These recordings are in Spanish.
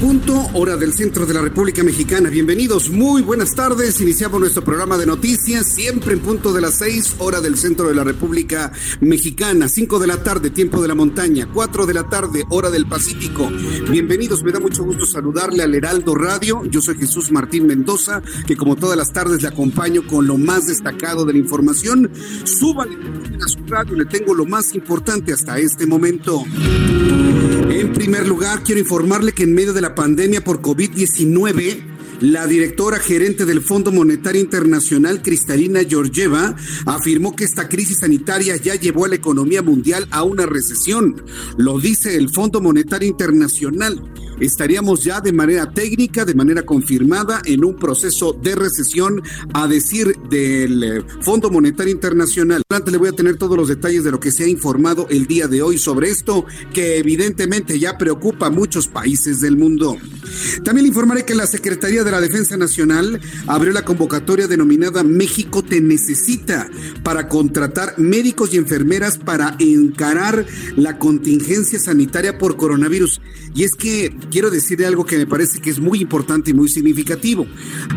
Punto, hora del centro de la República Mexicana. Bienvenidos, muy buenas tardes. Iniciamos nuestro programa de noticias, siempre en punto de las seis, hora del centro de la República Mexicana. Cinco de la tarde, tiempo de la montaña. Cuatro de la tarde, hora del Pacífico. Bienvenidos, me da mucho gusto saludarle al Heraldo Radio. Yo soy Jesús Martín Mendoza, que como todas las tardes le acompaño con lo más destacado de la información. Súbale a su radio, le tengo lo más importante hasta este momento. En primer lugar, quiero informarle que en medio de la pandemia por COVID-19, la directora gerente del Fondo Monetario Internacional, Cristalina Georgieva, afirmó que esta crisis sanitaria ya llevó a la economía mundial a una recesión. Lo dice el Fondo Monetario Internacional estaríamos ya de manera técnica, de manera confirmada, en un proceso de recesión, a decir del eh, Fondo Monetario Internacional. Antes le voy a tener todos los detalles de lo que se ha informado el día de hoy sobre esto, que evidentemente ya preocupa a muchos países del mundo. También le informaré que la Secretaría de la Defensa Nacional abrió la convocatoria denominada México te necesita para contratar médicos y enfermeras para encarar la contingencia sanitaria por coronavirus. Y es que quiero decirle algo que me parece que es muy importante y muy significativo.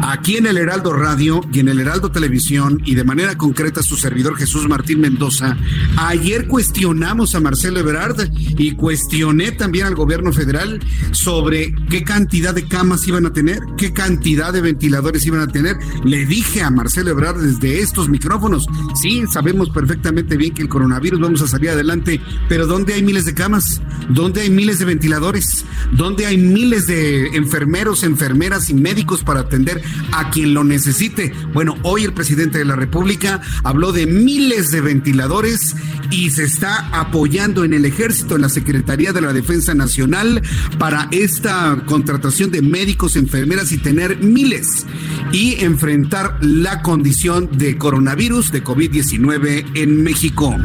Aquí en el Heraldo Radio y en el Heraldo Televisión y de manera concreta su servidor Jesús Martín Mendoza, ayer cuestionamos a Marcelo Ebrard y cuestioné también al gobierno federal sobre qué cantidad de camas iban a tener, qué cantidad de ventiladores iban a tener. Le dije a Marcelo Ebrard desde estos micrófonos, sí, sabemos perfectamente bien que el coronavirus vamos a salir adelante, pero ¿dónde hay miles de camas? ¿Dónde hay miles de ventiladores? ¿Dónde hay miles de enfermeros, enfermeras y médicos para atender a quien lo necesite. Bueno, hoy el presidente de la República habló de miles de ventiladores y se está apoyando en el ejército, en la Secretaría de la Defensa Nacional para esta contratación de médicos, enfermeras y tener miles y enfrentar la condición de coronavirus, de COVID-19 en México.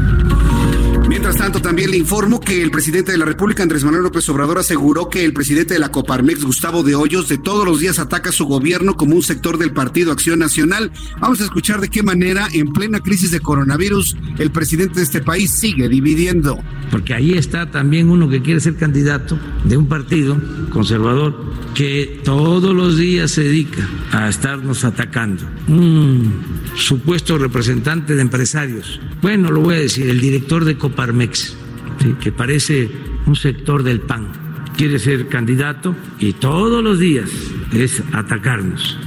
Mientras tanto, también le informo que el presidente de la República, Andrés Manuel López Obrador, aseguró que el presidente de la Coparmex, Gustavo de Hoyos, de todos los días ataca a su gobierno como un sector del Partido Acción Nacional. Vamos a escuchar de qué manera, en plena crisis de coronavirus, el presidente de este país sigue dividiendo. Porque ahí está también uno que quiere ser candidato de un partido conservador que todos los días se dedica a estarnos atacando. Un supuesto representante de empresarios. Bueno, lo voy a decir, el director de Coparmex Parmex, que parece un sector del PAN. Quiere ser candidato y todos los días es atacarnos.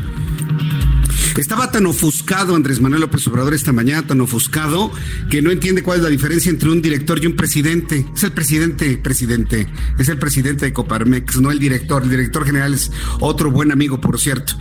Estaba tan ofuscado Andrés Manuel López Obrador esta mañana, tan ofuscado, que no entiende cuál es la diferencia entre un director y un presidente. Es el presidente, presidente, es el presidente de Coparmex, no el director. El director general es otro buen amigo, por cierto.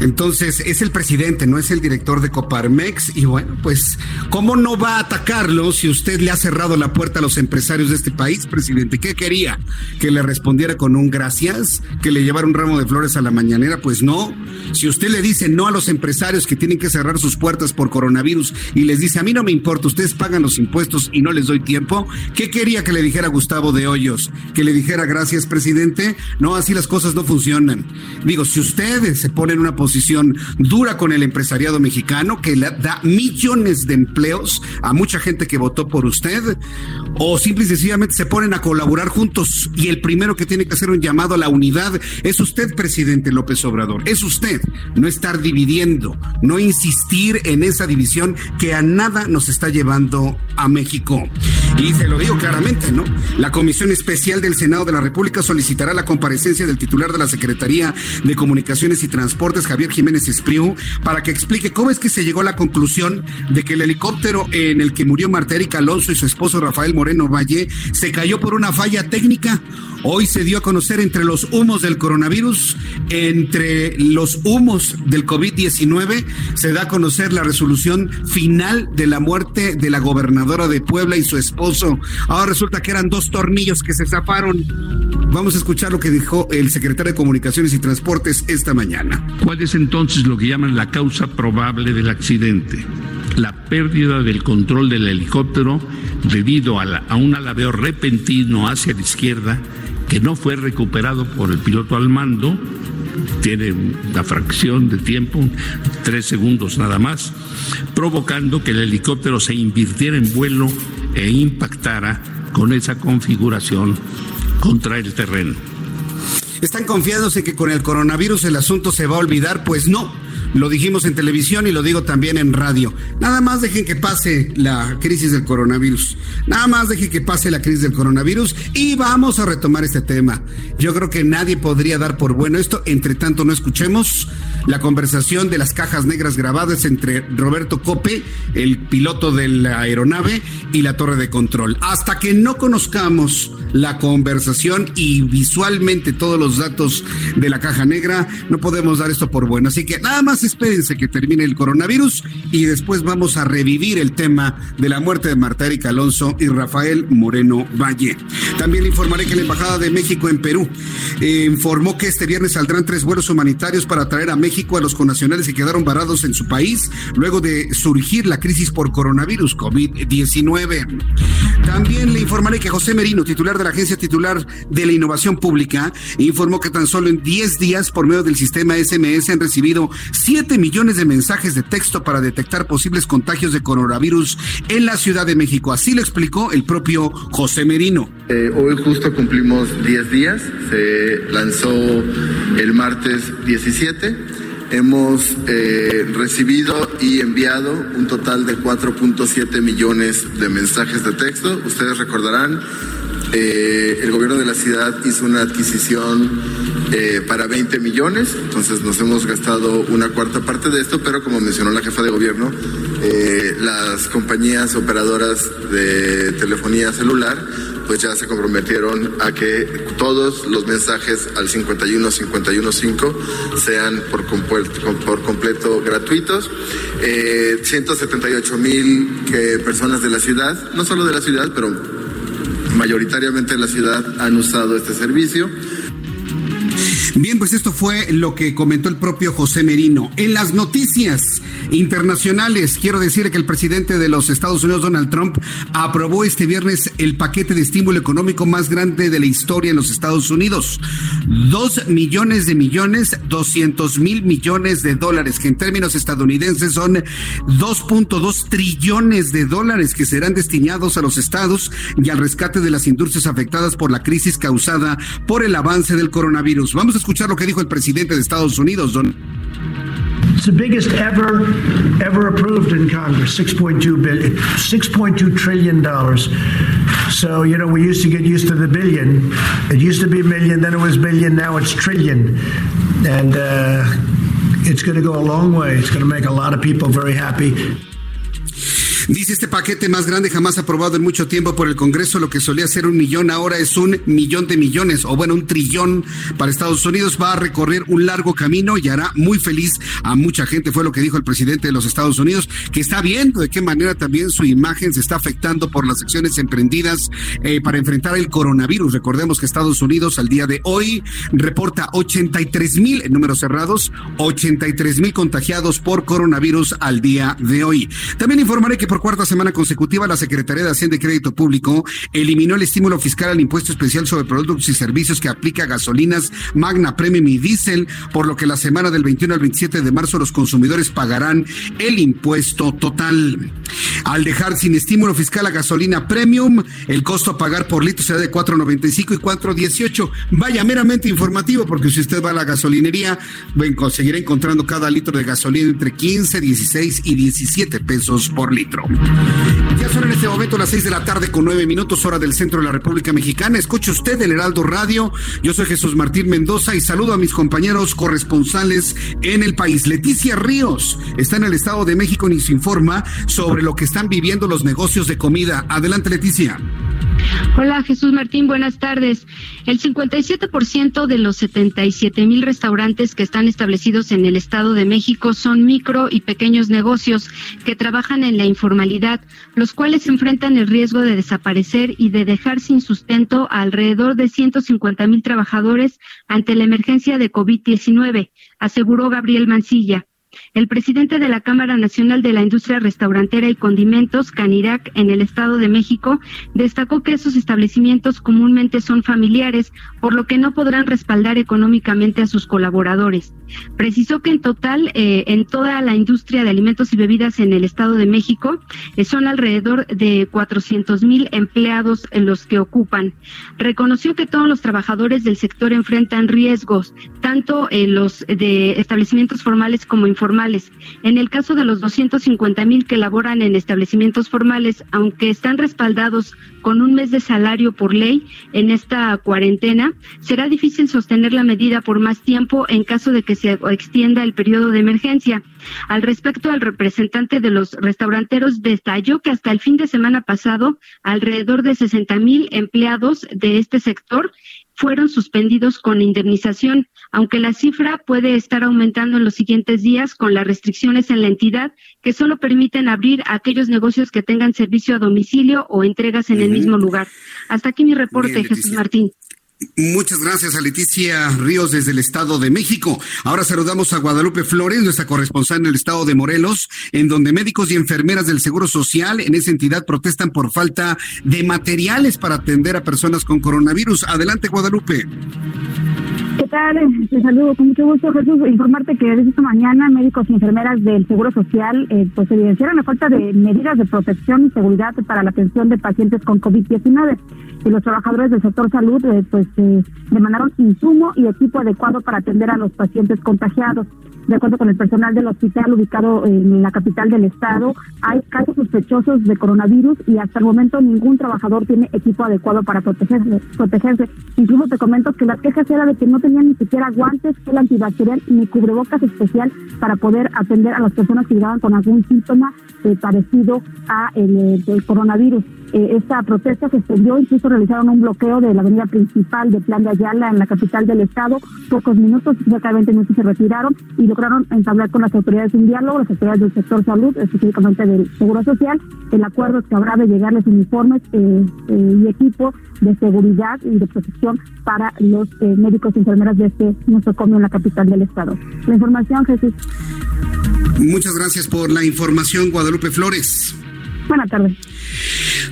Entonces, es el presidente, no es el director de Coparmex. Y bueno, pues, ¿cómo no va a atacarlo si usted le ha cerrado la puerta a los empresarios de este país, presidente? ¿Qué quería? ¿Que le respondiera con un gracias? ¿Que le llevara un ramo de flores a la mañanera? Pues no. Si usted le dice no a los empresarios que tienen que cerrar sus puertas por coronavirus y les dice, a mí no me importa, ustedes pagan los impuestos y no les doy tiempo, ¿qué quería que le dijera Gustavo de Hoyos? ¿Que le dijera gracias, presidente? No, así las cosas no funcionan. Digo, si ustedes se ponen en una posición dura con el empresariado mexicano que le da millones de empleos a mucha gente que votó por usted o simple y sencillamente se ponen a colaborar juntos y el primero que tiene que hacer un llamado a la unidad es usted, presidente López Obrador, es usted, no estar no insistir en esa división que a nada nos está llevando a México. Y se lo digo claramente, ¿no? La Comisión Especial del Senado de la República solicitará la comparecencia del titular de la Secretaría de Comunicaciones y Transportes, Javier Jiménez Espriu, para que explique cómo es que se llegó a la conclusión de que el helicóptero en el que murió Marta Erika Alonso y su esposo Rafael Moreno Valle se cayó por una falla técnica. Hoy se dio a conocer entre los humos del coronavirus, entre los humos del COVID-19, se da a conocer la resolución final de la muerte de la gobernadora de Puebla y su esposo. Ahora resulta que eran dos tornillos que se zafaron. Vamos a escuchar lo que dijo el secretario de Comunicaciones y Transportes esta mañana. ¿Cuál es entonces lo que llaman la causa probable del accidente? La pérdida del control del helicóptero debido a, a un alabeo repentino hacia la izquierda que no fue recuperado por el piloto al mando, tiene una fracción de tiempo, tres segundos nada más, provocando que el helicóptero se invirtiera en vuelo e impactara con esa configuración contra el terreno. ¿Están confiándose que con el coronavirus el asunto se va a olvidar? Pues no. Lo dijimos en televisión y lo digo también en radio. Nada más dejen que pase la crisis del coronavirus. Nada más dejen que pase la crisis del coronavirus y vamos a retomar este tema. Yo creo que nadie podría dar por bueno esto. Entre tanto, no escuchemos la conversación de las cajas negras grabadas entre Roberto Cope, el piloto de la aeronave, y la torre de control. Hasta que no conozcamos la conversación y visualmente todos los datos de la caja negra, no podemos dar esto por bueno. Así que nada más espérense que termine el coronavirus y después vamos a revivir el tema de la muerte de Marta Erika Alonso y Rafael Moreno Valle. También informaré que la Embajada de México en Perú eh, informó que este viernes saldrán tres vuelos humanitarios para traer a México a los connacionales que quedaron varados en su país luego de surgir la crisis por coronavirus COVID-19. También le informaré que José Merino, titular de la Agencia Titular de la Innovación Pública, informó que tan solo en 10 días por medio del sistema SMS han recibido 7 millones de mensajes de texto para detectar posibles contagios de coronavirus en la Ciudad de México. Así lo explicó el propio José Merino. Eh, hoy justo cumplimos 10 días, se lanzó el martes 17 hemos eh, recibido y enviado un total de 4.7 millones de mensajes de texto. Ustedes recordarán, eh, el gobierno de la ciudad hizo una adquisición eh, para 20 millones, entonces nos hemos gastado una cuarta parte de esto, pero como mencionó la jefa de gobierno, las compañías operadoras de telefonía celular pues ya se comprometieron a que todos los mensajes al 51 515 sean por completo gratuitos. 178 mil personas de la ciudad, no solo de la ciudad, pero mayoritariamente de la ciudad han usado este servicio. Bien, pues esto fue lo que comentó el propio José Merino. En las noticias internacionales, quiero decir que el presidente de los Estados Unidos, Donald Trump, aprobó este viernes el paquete de estímulo económico más grande de la historia en los Estados Unidos. Dos millones de millones, doscientos mil millones de dólares, que en términos estadounidenses son 2.2 trillones de dólares que serán destinados a los estados y al rescate de las industrias afectadas por la crisis causada por el avance del coronavirus. Vamos a escuchar lo que dijo el presidente de Estados Unidos, Don. It's the biggest ever, ever approved in Congress, 6.2 billion, 6.2 trillion dollars. So, you know, we used to get used to the billion. It used to be a million, then it was billion, now it's trillion. And uh, it's going to go a long way. It's going to make a lot of people very happy. Dice este paquete más grande jamás aprobado en mucho tiempo por el Congreso, lo que solía ser un millón ahora es un millón de millones, o bueno, un trillón para Estados Unidos. Va a recorrer un largo camino y hará muy feliz a mucha gente, fue lo que dijo el presidente de los Estados Unidos, que está viendo de qué manera también su imagen se está afectando por las acciones emprendidas eh, para enfrentar el coronavirus. Recordemos que Estados Unidos al día de hoy reporta 83 mil en números cerrados, 83 mil contagiados por coronavirus al día de hoy. También informaré que por cuarta semana consecutiva, la Secretaría de Hacienda y Crédito Público eliminó el estímulo fiscal al impuesto especial sobre productos y servicios que aplica a gasolinas Magna Premium y Diesel, por lo que la semana del 21 al 27 de marzo los consumidores pagarán el impuesto total. Al dejar sin estímulo fiscal a gasolina Premium, el costo a pagar por litro será de 4.95 y 4.18. Vaya meramente informativo, porque si usted va a la gasolinería, seguirá encontrando cada litro de gasolina entre 15, 16 y 17 pesos por litro. Ya son en este momento las 6 de la tarde con 9 minutos, hora del centro de la República Mexicana. Escuche usted el Heraldo Radio. Yo soy Jesús Martín Mendoza y saludo a mis compañeros corresponsales en el país. Leticia Ríos está en el Estado de México y nos informa sobre lo que están viviendo los negocios de comida. Adelante, Leticia. Hola Jesús Martín, buenas tardes. El 57% de los 77 mil restaurantes que están establecidos en el Estado de México son micro y pequeños negocios que trabajan en la informalidad, los cuales enfrentan el riesgo de desaparecer y de dejar sin sustento a alrededor de 150 mil trabajadores ante la emergencia de COVID-19, aseguró Gabriel Mancilla. El presidente de la Cámara Nacional de la Industria Restaurantera y Condimentos, Canirac, en el Estado de México, destacó que esos establecimientos comúnmente son familiares, por lo que no podrán respaldar económicamente a sus colaboradores. Precisó que en total, eh, en toda la industria de alimentos y bebidas en el Estado de México, eh, son alrededor de 400 mil empleados los que ocupan. Reconoció que todos los trabajadores del sector enfrentan riesgos, tanto en los de establecimientos formales como informales formales. En el caso de los 250 mil que laboran en establecimientos formales, aunque están respaldados con un mes de salario por ley en esta cuarentena, será difícil sostener la medida por más tiempo en caso de que se extienda el periodo de emergencia. Al respecto, el representante de los restauranteros detalló que hasta el fin de semana pasado, alrededor de 60 mil empleados de este sector fueron suspendidos con indemnización, aunque la cifra puede estar aumentando en los siguientes días con las restricciones en la entidad que solo permiten abrir aquellos negocios que tengan servicio a domicilio o entregas en el mismo lugar. Hasta aquí mi reporte, Jesús Martín. Muchas gracias a Leticia Ríos desde el Estado de México. Ahora saludamos a Guadalupe Flores, nuestra corresponsal en el Estado de Morelos, en donde médicos y enfermeras del Seguro Social en esa entidad protestan por falta de materiales para atender a personas con coronavirus. Adelante, Guadalupe. Te saludo con mucho gusto, Jesús. Informarte que desde esta mañana médicos y enfermeras del Seguro Social eh, pues evidenciaron la falta de medidas de protección y seguridad para la atención de pacientes con COVID-19 y los trabajadores del sector salud eh, pues eh, demandaron insumo y equipo adecuado para atender a los pacientes contagiados. De acuerdo con el personal del hospital ubicado en la capital del estado, hay casos sospechosos de coronavirus y hasta el momento ningún trabajador tiene equipo adecuado para protegerse. protegerse. Incluso te comento que las quejas era de que no tenían ni siquiera guantes, gel antibacterial ni cubrebocas especial para poder atender a las personas que llegaban con algún síntoma eh, parecido a el, el coronavirus. Eh, esta protesta se extendió, incluso realizaron un bloqueo de la avenida principal de Plan de Ayala en la capital del estado. Pocos minutos, cerca de 20 minutos se retiraron y lograron entablar con las autoridades un diálogo, las autoridades del sector salud, específicamente del Seguro Social. El acuerdo es que habrá de llegarles uniformes eh, eh, y equipo de seguridad y de protección para los médicos y enfermeras de este nosocomio en la capital del estado. La información, Jesús. Muchas gracias por la información, Guadalupe Flores. Buenas tardes.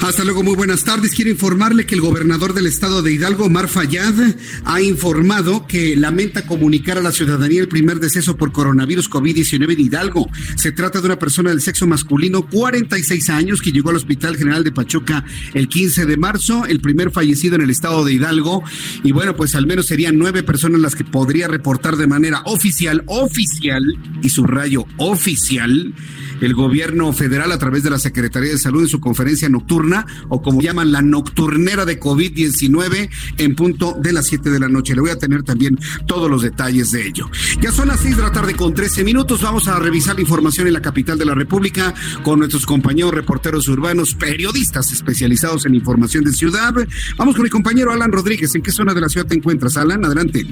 Hasta luego, muy buenas tardes. Quiero informarle que el gobernador del estado de Hidalgo, Omar Fayad, ha informado que lamenta comunicar a la ciudadanía el primer deceso por coronavirus COVID-19 en Hidalgo. Se trata de una persona del sexo masculino, 46 años, que llegó al Hospital General de Pachuca el 15 de marzo, el primer fallecido en el estado de Hidalgo. Y bueno, pues al menos serían nueve personas las que podría reportar de manera oficial, oficial, y subrayo oficial, el gobierno federal a través de la Secretaría de Salud en su conferencia nocturna o como llaman la nocturnera de COVID-19 en punto de las 7 de la noche. Le voy a tener también todos los detalles de ello. Ya son las 6 de la tarde con 13 minutos. Vamos a revisar la información en la capital de la República con nuestros compañeros reporteros urbanos, periodistas especializados en información de ciudad. Vamos con mi compañero Alan Rodríguez. ¿En qué zona de la ciudad te encuentras, Alan? Adelante.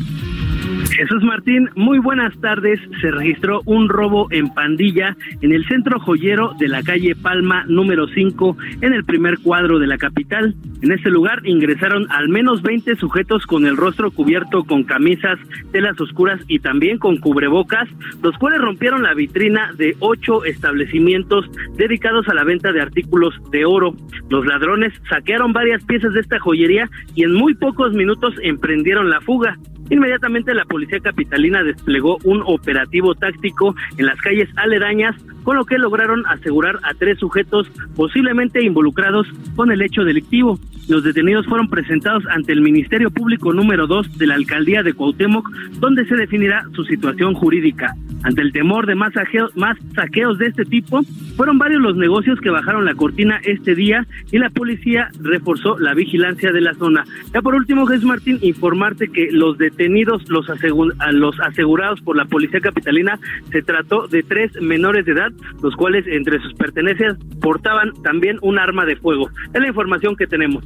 Jesús Martín, muy buenas tardes. Se registró un robo en pandilla en el centro joyero de la calle Palma número 5 en el primer cuadro de la capital. En este lugar ingresaron al menos 20 sujetos con el rostro cubierto con camisas, telas oscuras y también con cubrebocas, los cuales rompieron la vitrina de ocho establecimientos dedicados a la venta de artículos de oro. Los ladrones saquearon varias piezas de esta joyería y en muy pocos minutos emprendieron la fuga. Inmediatamente la policía capitalina desplegó un operativo táctico en las calles aledañas, con lo que lograron asegurar a tres sujetos posiblemente involucrados con el hecho delictivo. Los detenidos fueron presentados ante el Ministerio Público número 2 de la Alcaldía de Cuauhtémoc, donde se definirá su situación jurídica. Ante el temor de más, más saqueos de este tipo, fueron varios los negocios que bajaron la cortina este día y la policía reforzó la vigilancia de la zona. Ya por último, Jesús Martín, informarte que los detenidos, los, los asegurados por la policía capitalina, se trató de tres menores de edad, los cuales entre sus pertenencias portaban también un arma de fuego. Es la información que tenemos.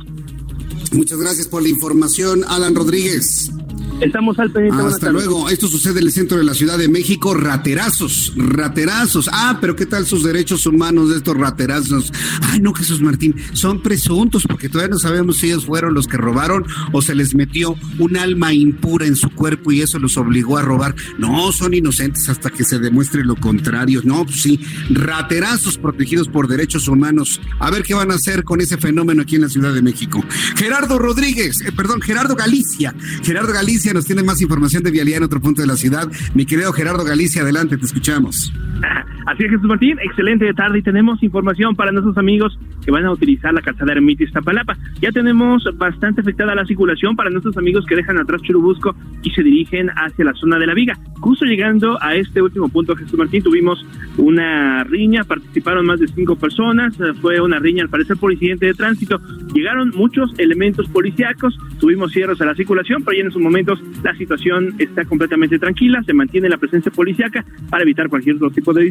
Muchas gracias por la información, Alan Rodríguez. Estamos al pendiente. Hasta luego. Esto sucede en el centro de la Ciudad de México. Raterazos, raterazos. Ah, pero ¿qué tal sus derechos humanos de estos raterazos? Ay, no, Jesús Martín, son presuntos porque todavía no sabemos si ellos fueron los que robaron o se les metió un alma impura en su cuerpo y eso los obligó a robar. No, son inocentes hasta que se demuestre lo contrario. No, pues sí, raterazos protegidos por derechos humanos. A ver qué van a hacer con ese fenómeno aquí en la Ciudad de México. Gerardo Rodríguez, eh, perdón, Gerardo Galicia. Gerardo Galicia nos tiene más información de vialidad en otro punto de la ciudad. Mi querido Gerardo Galicia, adelante, te escuchamos. Así es, Jesús Martín, excelente tarde y tenemos información para nuestros amigos que van a utilizar la calzada Ermita Iztapalapa. Ya tenemos bastante afectada la circulación para nuestros amigos que dejan atrás Churubusco y se dirigen hacia la zona de la Viga. Justo llegando a este último punto, Jesús Martín, tuvimos una riña, participaron más de cinco personas, fue una riña al parecer por incidente de tránsito. Llegaron muchos elementos policíacos, tuvimos cierres a la circulación, pero ya en esos momentos la situación está completamente tranquila, se mantiene la presencia policíaca para evitar cualquier otro tipo de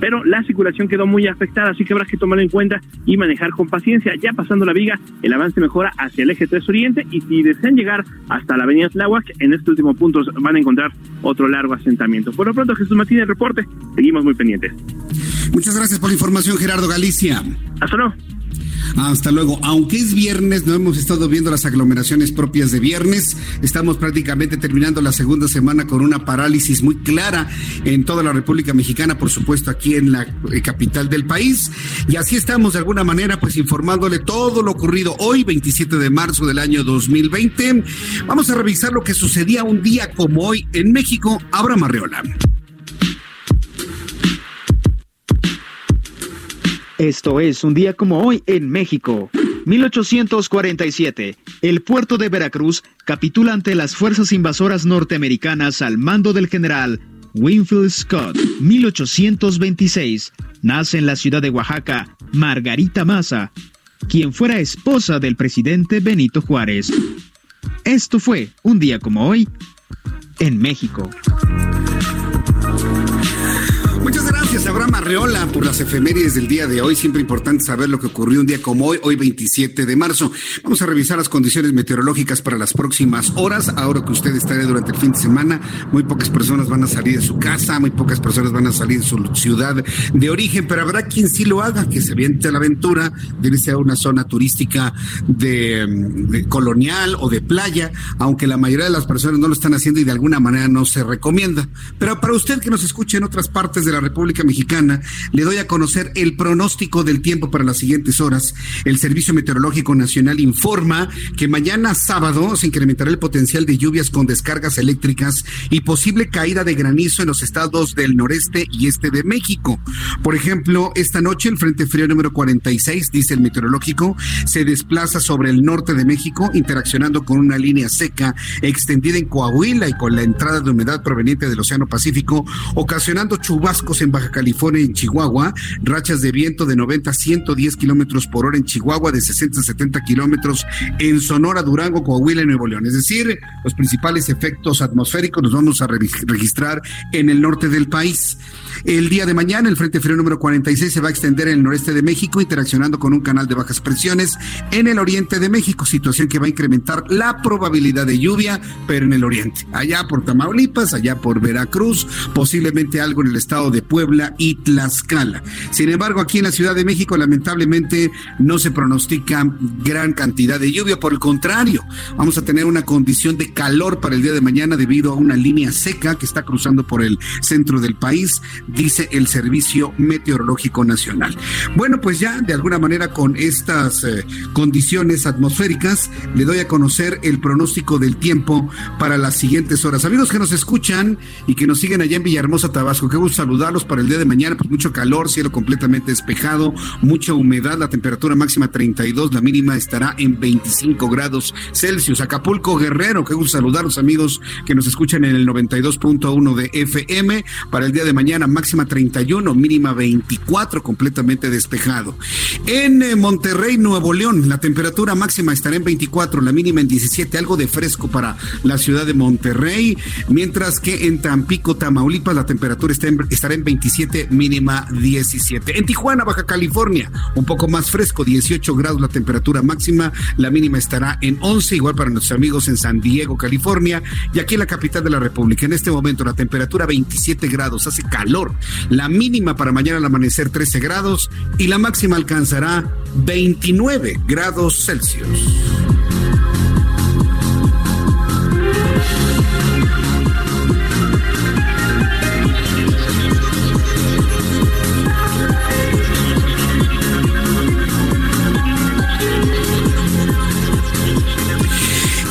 pero la circulación quedó muy afectada, así que habrá que tomarlo en cuenta y manejar con paciencia. Ya pasando la viga, el avance mejora hacia el eje 3 Oriente y si desean llegar hasta la avenida Tláhuac, en este último punto van a encontrar otro largo asentamiento. Por lo pronto, Jesús Martínez, reporte, seguimos muy pendientes. Muchas gracias por la información, Gerardo Galicia. Hasta luego. Hasta luego. Aunque es viernes, no hemos estado viendo las aglomeraciones propias de viernes. Estamos prácticamente terminando la segunda semana con una parálisis muy clara en toda la República Mexicana, por supuesto aquí en la eh, capital del país. Y así estamos de alguna manera pues informándole todo lo ocurrido hoy, 27 de marzo del año 2020. Vamos a revisar lo que sucedía un día como hoy en México. Abra Marreola. Esto es un día como hoy en México. 1847. El puerto de Veracruz capitula ante las fuerzas invasoras norteamericanas al mando del general Winfield Scott. 1826. Nace en la ciudad de Oaxaca Margarita Maza, quien fuera esposa del presidente Benito Juárez. Esto fue un día como hoy en México. Gracias, Arreola, por las efemérides del día de hoy. Siempre importante saber lo que ocurrió un día como hoy, hoy 27 de marzo. Vamos a revisar las condiciones meteorológicas para las próximas horas. Ahora que usted estará durante el fin de semana, muy pocas personas van a salir de su casa, muy pocas personas van a salir de su ciudad de origen, pero habrá quien sí lo haga, que se aviente a la aventura de irse a una zona turística de, de colonial o de playa, aunque la mayoría de las personas no lo están haciendo y de alguna manera no se recomienda. Pero para usted que nos escuche en otras partes de la República Mexicana, le doy a conocer el pronóstico del tiempo para las siguientes horas. El Servicio Meteorológico Nacional informa que mañana sábado se incrementará el potencial de lluvias con descargas eléctricas y posible caída de granizo en los estados del noreste y este de México. Por ejemplo, esta noche el Frente Frío número 46, dice el meteorológico, se desplaza sobre el norte de México, interaccionando con una línea seca extendida en Coahuila y con la entrada de humedad proveniente del Océano Pacífico, ocasionando chubascos en Baja California en Chihuahua, rachas de viento de 90 a 110 kilómetros por hora en Chihuahua, de 60 a 70 kilómetros en Sonora, Durango, Coahuila y Nuevo León. Es decir, los principales efectos atmosféricos los vamos a registrar en el norte del país. El día de mañana, el Frente Frío número 46 se va a extender en el noreste de México, interaccionando con un canal de bajas presiones en el oriente de México, situación que va a incrementar la probabilidad de lluvia, pero en el oriente. Allá por Tamaulipas, allá por Veracruz, posiblemente algo en el estado de Puebla y Tlaxcala. Sin embargo, aquí en la Ciudad de México, lamentablemente, no se pronostica gran cantidad de lluvia. Por el contrario, vamos a tener una condición de calor para el día de mañana debido a una línea seca que está cruzando por el centro del país dice el Servicio Meteorológico Nacional. Bueno, pues ya de alguna manera con estas eh, condiciones atmosféricas le doy a conocer el pronóstico del tiempo para las siguientes horas. Amigos que nos escuchan y que nos siguen allá en Villahermosa, Tabasco, qué gusto saludarlos para el día de mañana, pues mucho calor, cielo completamente despejado, mucha humedad, la temperatura máxima 32, la mínima estará en 25 grados Celsius. Acapulco Guerrero, qué gusto saludarlos amigos que nos escuchan en el 92.1 de FM para el día de mañana máxima 31, mínima 24, completamente despejado. En eh, Monterrey, Nuevo León, la temperatura máxima estará en 24, la mínima en 17, algo de fresco para la ciudad de Monterrey, mientras que en Tampico, Tamaulipas, la temperatura estará en 27, mínima 17. En Tijuana, Baja California, un poco más fresco, 18 grados la temperatura máxima, la mínima estará en 11, igual para nuestros amigos en San Diego, California, y aquí en la capital de la República. En este momento la temperatura 27 grados, hace calor la mínima para mañana al amanecer 13 grados y la máxima alcanzará 29 grados Celsius.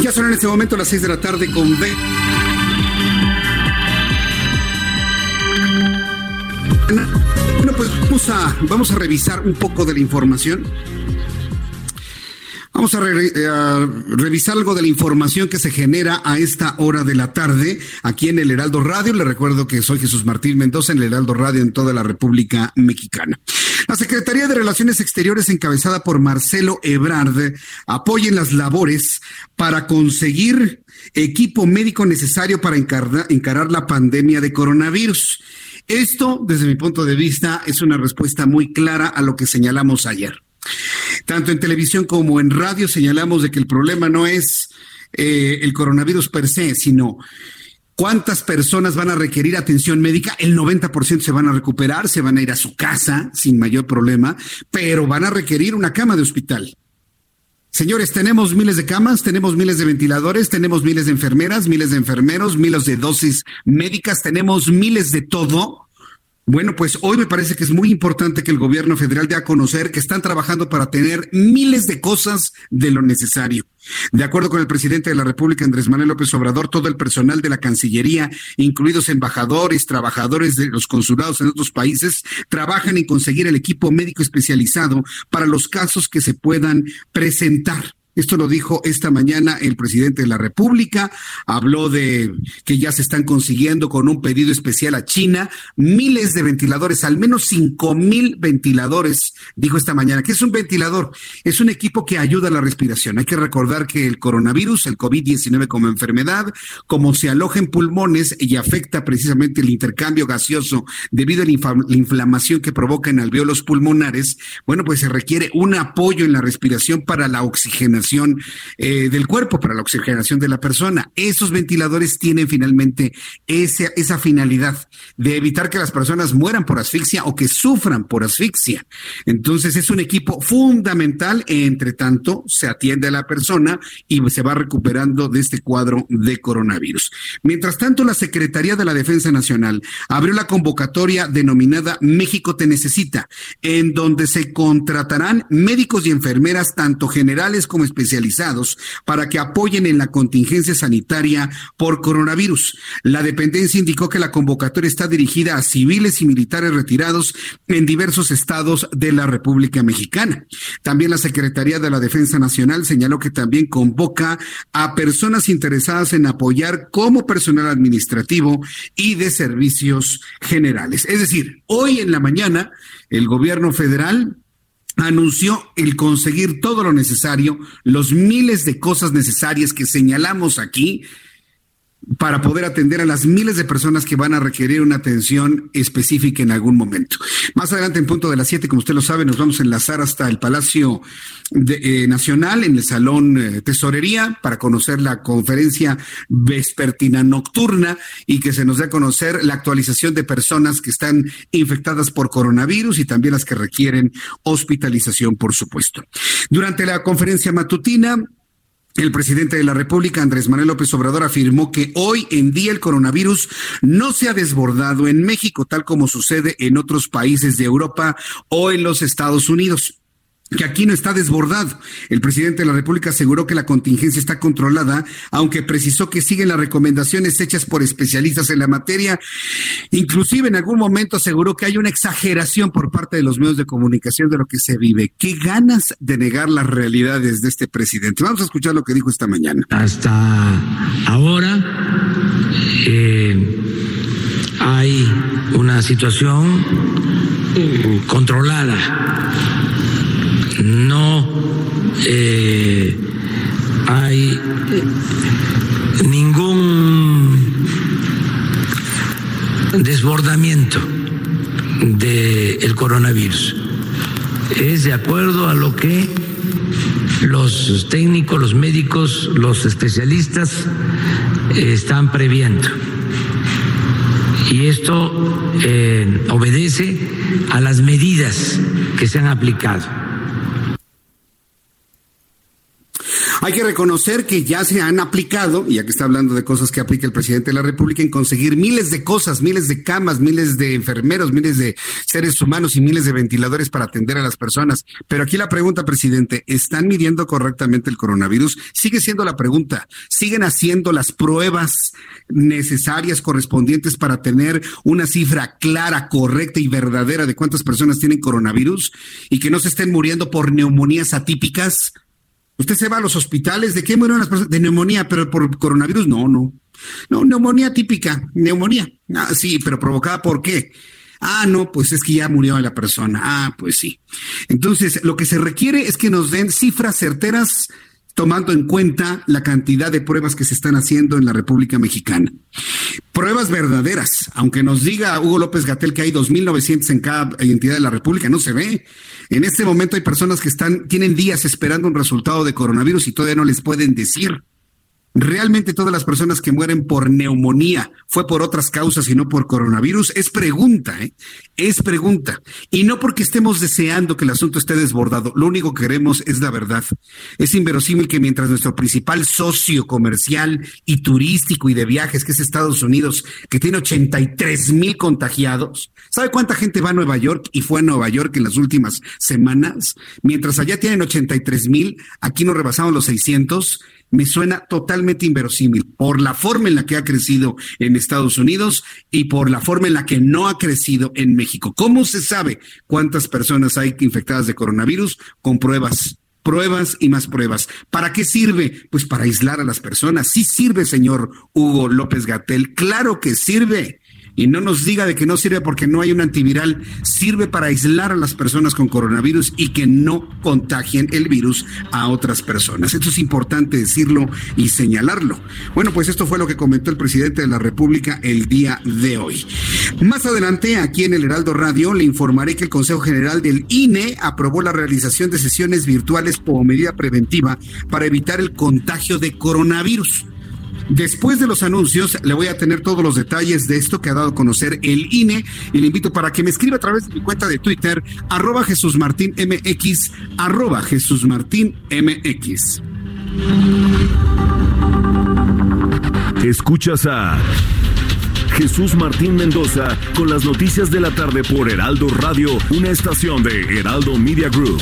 Ya son en este momento las 6 de la tarde con B. Bueno, pues vamos a, vamos a revisar un poco de la información. Vamos a, revisar algo de la información que se genera a esta hora de la tarde aquí en el Heraldo Radio. Le recuerdo que soy Jesús Martín Mendoza en el Heraldo Radio en toda la República Mexicana. La Secretaría de Relaciones Exteriores, encabezada por Marcelo Ebrard, apoya las labores para conseguir equipo médico necesario para encarar la pandemia de coronavirus. Esto, desde mi punto de vista, es una respuesta muy clara a lo que señalamos ayer. Tanto en televisión como en radio señalamos de que el problema no es eh, el coronavirus per se, sino ¿Cuántas personas van a requerir atención médica? El 90% se van a recuperar, se van a ir a su casa sin mayor problema, pero van a requerir una cama de hospital. Señores, tenemos miles de camas, tenemos miles de ventiladores, tenemos miles de enfermeras, miles de enfermeros, miles de dosis médicas, tenemos miles de todo. Bueno, pues hoy me parece que es muy importante que el gobierno federal dé a conocer que están trabajando para tener miles de cosas de lo necesario. De acuerdo con el presidente de la República, Andrés Manuel López Obrador, todo el personal de la Cancillería, incluidos embajadores, trabajadores de los consulados en otros países, trabajan en conseguir el equipo médico especializado para los casos que se puedan presentar. Esto lo dijo esta mañana el presidente de la República. Habló de que ya se están consiguiendo con un pedido especial a China miles de ventiladores, al menos cinco mil ventiladores, dijo esta mañana. ¿Qué es un ventilador? Es un equipo que ayuda a la respiración. Hay que recordar que el coronavirus, el COVID-19 como enfermedad, como se aloja en pulmones y afecta precisamente el intercambio gaseoso debido a la inflamación que provoca en alveolos pulmonares, bueno, pues se requiere un apoyo en la respiración para la oxigenación eh, del cuerpo, para la oxigenación de la persona. Esos ventiladores tienen finalmente esa, esa finalidad de evitar que las personas mueran por asfixia o que sufran por asfixia. Entonces es un equipo fundamental. Entre tanto, se atiende a la persona y se va recuperando de este cuadro de coronavirus. Mientras tanto, la Secretaría de la Defensa Nacional abrió la convocatoria denominada México te necesita, en donde se contratarán médicos y enfermeras, tanto generales como especialistas especializados para que apoyen en la contingencia sanitaria por coronavirus. La dependencia indicó que la convocatoria está dirigida a civiles y militares retirados en diversos estados de la República Mexicana. También la Secretaría de la Defensa Nacional señaló que también convoca a personas interesadas en apoyar como personal administrativo y de servicios generales. Es decir, hoy en la mañana el gobierno federal anunció el conseguir todo lo necesario, los miles de cosas necesarias que señalamos aquí para poder atender a las miles de personas que van a requerir una atención específica en algún momento. Más adelante, en punto de las siete, como usted lo sabe, nos vamos a enlazar hasta el Palacio de, eh, Nacional, en el Salón eh, Tesorería, para conocer la conferencia vespertina nocturna y que se nos dé a conocer la actualización de personas que están infectadas por coronavirus y también las que requieren hospitalización, por supuesto. Durante la conferencia matutina, el presidente de la República, Andrés Manuel López Obrador, afirmó que hoy en día el coronavirus no se ha desbordado en México, tal como sucede en otros países de Europa o en los Estados Unidos que aquí no está desbordado. El presidente de la República aseguró que la contingencia está controlada, aunque precisó que siguen las recomendaciones hechas por especialistas en la materia. Inclusive en algún momento aseguró que hay una exageración por parte de los medios de comunicación de lo que se vive. Qué ganas de negar las realidades de este presidente. Vamos a escuchar lo que dijo esta mañana. Hasta ahora eh, hay una situación controlada no eh, hay ningún desbordamiento del coronavirus. Es de acuerdo a lo que los técnicos, los médicos, los especialistas están previendo. Y esto eh, obedece a las medidas que se han aplicado. Hay que reconocer que ya se han aplicado, y aquí está hablando de cosas que aplica el presidente de la República, en conseguir miles de cosas, miles de camas, miles de enfermeros, miles de seres humanos y miles de ventiladores para atender a las personas. Pero aquí la pregunta, presidente, ¿están midiendo correctamente el coronavirus? Sigue siendo la pregunta. ¿Siguen haciendo las pruebas necesarias, correspondientes para tener una cifra clara, correcta y verdadera de cuántas personas tienen coronavirus y que no se estén muriendo por neumonías atípicas? Usted se va a los hospitales, ¿de qué murieron las personas? De neumonía, pero por coronavirus no, no. No, neumonía típica, neumonía. Ah, sí, pero provocada por qué? Ah, no, pues es que ya murió la persona. Ah, pues sí. Entonces, lo que se requiere es que nos den cifras certeras tomando en cuenta la cantidad de pruebas que se están haciendo en la República Mexicana. Pruebas verdaderas, aunque nos diga Hugo López Gatel que hay 2.900 en cada entidad de la República, no se ve. En este momento hay personas que están, tienen días esperando un resultado de coronavirus y todavía no les pueden decir. ¿Realmente todas las personas que mueren por neumonía fue por otras causas y no por coronavirus? Es pregunta, ¿eh? Es pregunta. Y no porque estemos deseando que el asunto esté desbordado. Lo único que queremos es la verdad. Es inverosímil que mientras nuestro principal socio comercial y turístico y de viajes, que es Estados Unidos, que tiene 83 mil contagiados, ¿sabe cuánta gente va a Nueva York y fue a Nueva York en las últimas semanas? Mientras allá tienen 83 mil, aquí nos rebasamos los 600 me suena totalmente inverosímil por la forma en la que ha crecido en Estados Unidos y por la forma en la que no ha crecido en México. ¿Cómo se sabe cuántas personas hay infectadas de coronavirus? Con pruebas pruebas y más pruebas. ¿Para qué sirve? Pues para aislar a las personas. Sí sirve, señor Hugo López Gatel. Claro que sirve y no nos diga de que no sirve porque no hay un antiviral, sirve para aislar a las personas con coronavirus y que no contagien el virus a otras personas. Esto es importante decirlo y señalarlo. Bueno, pues esto fue lo que comentó el presidente de la República el día de hoy. Más adelante, aquí en el Heraldo Radio, le informaré que el Consejo General del INE aprobó la realización de sesiones virtuales como medida preventiva para evitar el contagio de coronavirus. Después de los anuncios, le voy a tener todos los detalles de esto que ha dado a conocer el INE y le invito para que me escriba a través de mi cuenta de Twitter, arroba Jesús Martín MX, arroba Jesús Martín MX. Escuchas a Jesús Martín Mendoza con las noticias de la tarde por Heraldo Radio, una estación de Heraldo Media Group.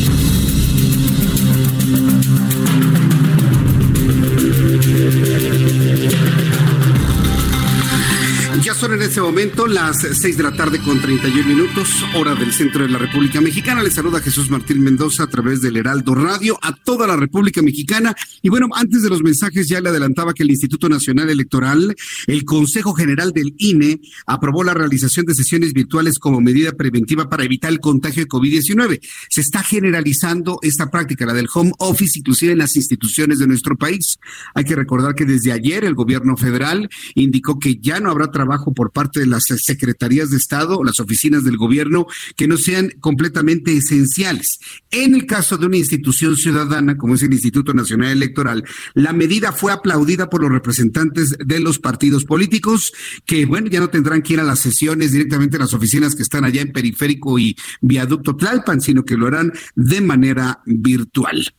En este momento las 6 de la tarde con 31 minutos, hora del centro de la República Mexicana. Les saluda Jesús Martín Mendoza a través del Heraldo Radio a toda la República Mexicana. Y bueno, antes de los mensajes ya le adelantaba que el Instituto Nacional Electoral, el Consejo General del INE, aprobó la realización de sesiones virtuales como medida preventiva para evitar el contagio de COVID-19. Se está generalizando esta práctica, la del home office, inclusive en las instituciones de nuestro país. Hay que recordar que desde ayer el gobierno federal indicó que ya no habrá trabajo por parte de las secretarías de Estado o las oficinas del gobierno que no sean completamente esenciales. En el caso de una institución ciudadana, como es el Instituto Nacional Electoral, la medida fue aplaudida por los representantes de los partidos políticos, que bueno, ya no tendrán que ir a las sesiones directamente a las oficinas que están allá en Periférico y Viaducto Tlalpan, sino que lo harán de manera virtual.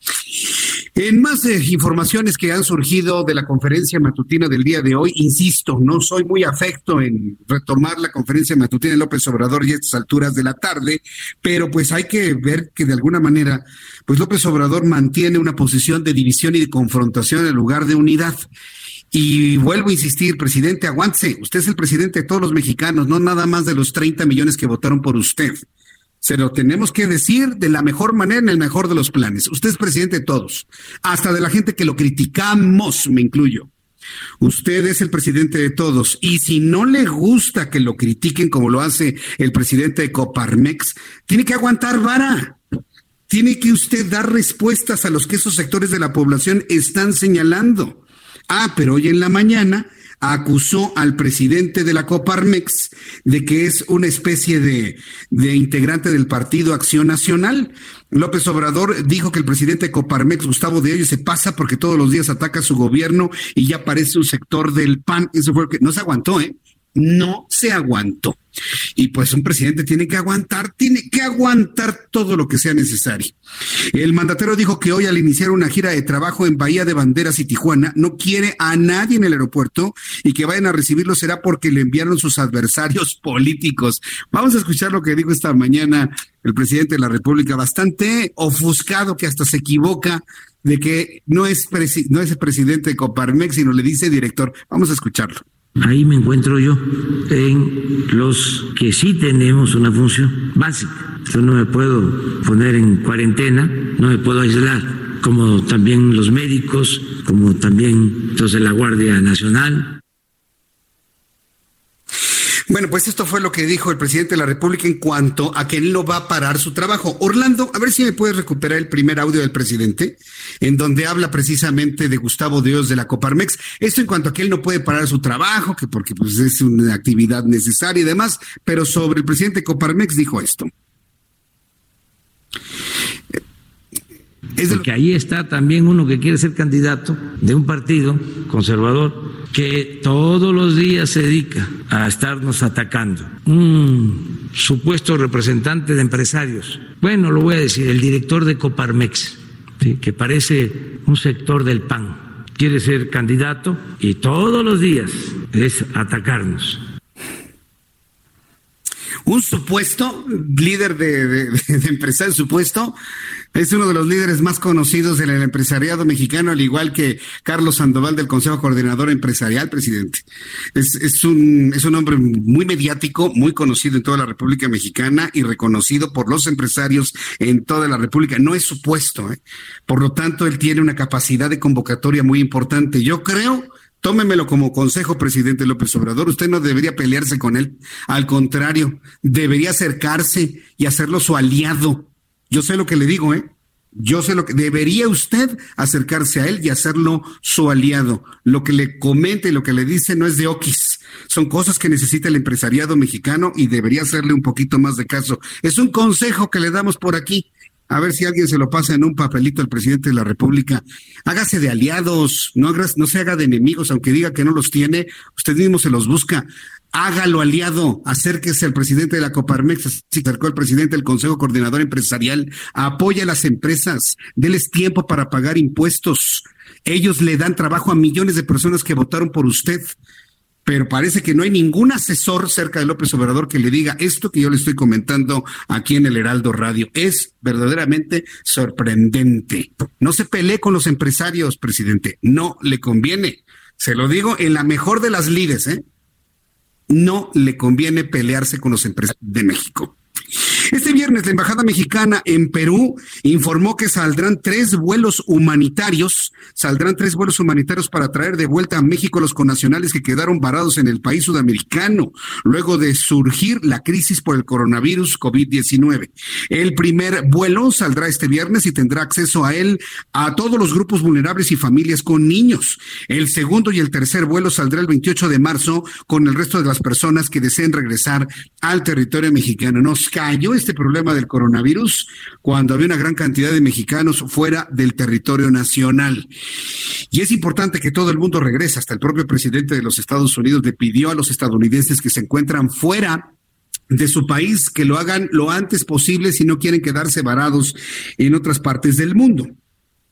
En más eh, informaciones que han surgido de la conferencia matutina del día de hoy, insisto, no soy muy afecto en retomar la conferencia matutina de López Obrador y a estas alturas de la tarde, pero pues hay que ver que de alguna manera, pues López Obrador mantiene una posición de división y de confrontación en lugar de unidad. Y vuelvo a insistir, presidente, aguántese. Usted es el presidente de todos los mexicanos, no nada más de los 30 millones que votaron por usted. Se lo tenemos que decir de la mejor manera, en el mejor de los planes. Usted es presidente de todos, hasta de la gente que lo criticamos, me incluyo. Usted es el presidente de todos y si no le gusta que lo critiquen como lo hace el presidente de Coparmex, tiene que aguantar vara. Tiene que usted dar respuestas a los que esos sectores de la población están señalando. Ah, pero hoy en la mañana acusó al presidente de la Coparmex de que es una especie de, de, integrante del partido Acción Nacional. López Obrador dijo que el presidente de Coparmex, Gustavo de Hoyo, se pasa porque todos los días ataca a su gobierno y ya parece un sector del PAN. Eso fue lo que no se aguantó, ¿eh? No se aguantó. Y pues un presidente tiene que aguantar, tiene que aguantar todo lo que sea necesario. El mandatero dijo que hoy al iniciar una gira de trabajo en Bahía de Banderas y Tijuana, no quiere a nadie en el aeropuerto y que vayan a recibirlo será porque le enviaron sus adversarios políticos. Vamos a escuchar lo que dijo esta mañana el presidente de la República, bastante ofuscado que hasta se equivoca de que no es, no es el presidente de Coparmex, sino le dice director. Vamos a escucharlo. Ahí me encuentro yo, en los que sí tenemos una función básica. Yo no me puedo poner en cuarentena, no me puedo aislar, como también los médicos, como también entonces la Guardia Nacional. Bueno, pues esto fue lo que dijo el presidente de la República en cuanto a que él no va a parar su trabajo. Orlando, a ver si me puedes recuperar el primer audio del presidente, en donde habla precisamente de Gustavo Dios de la Coparmex. Esto en cuanto a que él no puede parar su trabajo, que porque pues, es una actividad necesaria y demás, pero sobre el presidente Coparmex dijo esto. Es Porque ahí está también uno que quiere ser candidato de un partido conservador que todos los días se dedica a estarnos atacando. Un supuesto representante de empresarios. Bueno, lo voy a decir, el director de Coparmex, que parece un sector del PAN. Quiere ser candidato y todos los días es atacarnos un supuesto líder de, de, de, supuesto, es uno de los líderes más conocidos en el empresariado mexicano, al igual que Carlos Sandoval del Consejo Coordinador Empresarial, presidente. Es, es, un, es un hombre muy mediático, muy conocido en toda la República Mexicana y reconocido por los empresarios en toda la República. No es supuesto, ¿eh? Por lo tanto, él tiene una capacidad de convocatoria muy importante. Yo creo Tómemelo como consejo, presidente López Obrador. Usted no debería pelearse con él. Al contrario, debería acercarse y hacerlo su aliado. Yo sé lo que le digo, ¿eh? Yo sé lo que debería usted acercarse a él y hacerlo su aliado. Lo que le comenta y lo que le dice no es de Oquis. Son cosas que necesita el empresariado mexicano y debería hacerle un poquito más de caso. Es un consejo que le damos por aquí a ver si alguien se lo pasa en un papelito al presidente de la República. Hágase de aliados, no, no se haga de enemigos, aunque diga que no los tiene, usted mismo se los busca. Hágalo aliado, acérquese al presidente de la Coparmex, se acercó el presidente del Consejo Coordinador Empresarial, apoya a las empresas, déles tiempo para pagar impuestos. Ellos le dan trabajo a millones de personas que votaron por usted. Pero parece que no hay ningún asesor cerca de López Obrador que le diga esto que yo le estoy comentando aquí en el Heraldo Radio. Es verdaderamente sorprendente. No se pelee con los empresarios, presidente. No le conviene. Se lo digo en la mejor de las lides, ¿eh? No le conviene pelearse con los empresarios de México. Este viernes la Embajada Mexicana en Perú informó que saldrán tres vuelos humanitarios, saldrán tres vuelos humanitarios para traer de vuelta a México a los connacionales que quedaron varados en el país sudamericano luego de surgir la crisis por el coronavirus COVID-19. El primer vuelo saldrá este viernes y tendrá acceso a él a todos los grupos vulnerables y familias con niños. El segundo y el tercer vuelo saldrá el 28 de marzo con el resto de las personas que deseen regresar al territorio mexicano. Nos cayó este problema del coronavirus cuando había una gran cantidad de mexicanos fuera del territorio nacional. Y es importante que todo el mundo regrese. Hasta el propio presidente de los Estados Unidos le pidió a los estadounidenses que se encuentran fuera de su país que lo hagan lo antes posible si no quieren quedarse varados en otras partes del mundo.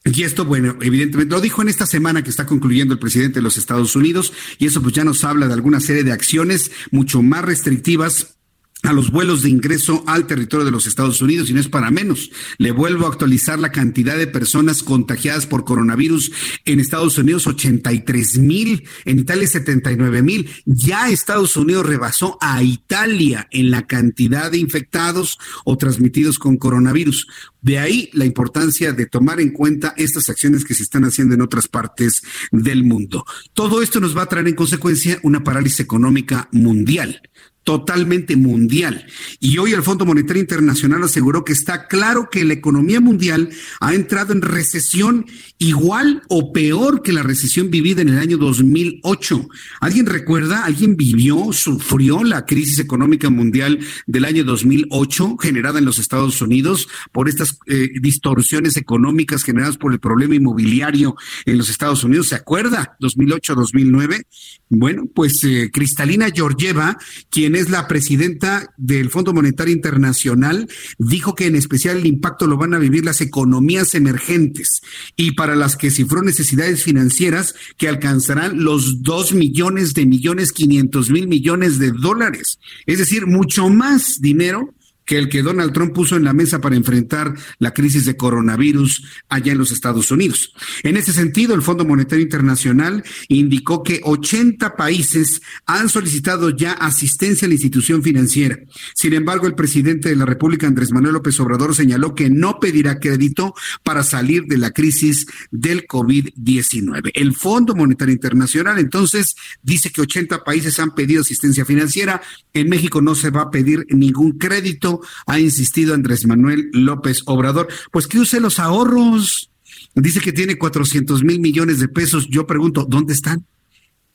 Y esto, bueno, evidentemente lo dijo en esta semana que está concluyendo el presidente de los Estados Unidos y eso pues ya nos habla de alguna serie de acciones mucho más restrictivas a los vuelos de ingreso al territorio de los Estados Unidos y no es para menos. Le vuelvo a actualizar la cantidad de personas contagiadas por coronavirus en Estados Unidos, 83 mil, en Italia 79 mil. Ya Estados Unidos rebasó a Italia en la cantidad de infectados o transmitidos con coronavirus. De ahí la importancia de tomar en cuenta estas acciones que se están haciendo en otras partes del mundo. Todo esto nos va a traer en consecuencia una parálisis económica mundial totalmente mundial. Y hoy el Fondo Monetario Internacional aseguró que está claro que la economía mundial ha entrado en recesión igual o peor que la recesión vivida en el año 2008. ¿Alguien recuerda? ¿Alguien vivió, sufrió la crisis económica mundial del año 2008 generada en los Estados Unidos por estas eh, distorsiones económicas generadas por el problema inmobiliario en los Estados Unidos? ¿Se acuerda? 2008-2009. Bueno, pues eh, Cristalina Georgieva, quien es la presidenta del Fondo Monetario Internacional, dijo que en especial el impacto lo van a vivir las economías emergentes y para las que cifró necesidades financieras que alcanzarán los dos millones de millones quinientos mil millones de dólares. Es decir, mucho más dinero que el que Donald Trump puso en la mesa para enfrentar la crisis de coronavirus allá en los Estados Unidos. En ese sentido, el Fondo Monetario Internacional indicó que 80 países han solicitado ya asistencia a la institución financiera. Sin embargo, el presidente de la República, Andrés Manuel López Obrador, señaló que no pedirá crédito para salir de la crisis del COVID-19. El Fondo Monetario Internacional, entonces, dice que 80 países han pedido asistencia financiera. En México no se va a pedir ningún crédito ha insistido Andrés Manuel López Obrador. Pues que use los ahorros. Dice que tiene 400 mil millones de pesos. Yo pregunto, ¿dónde están?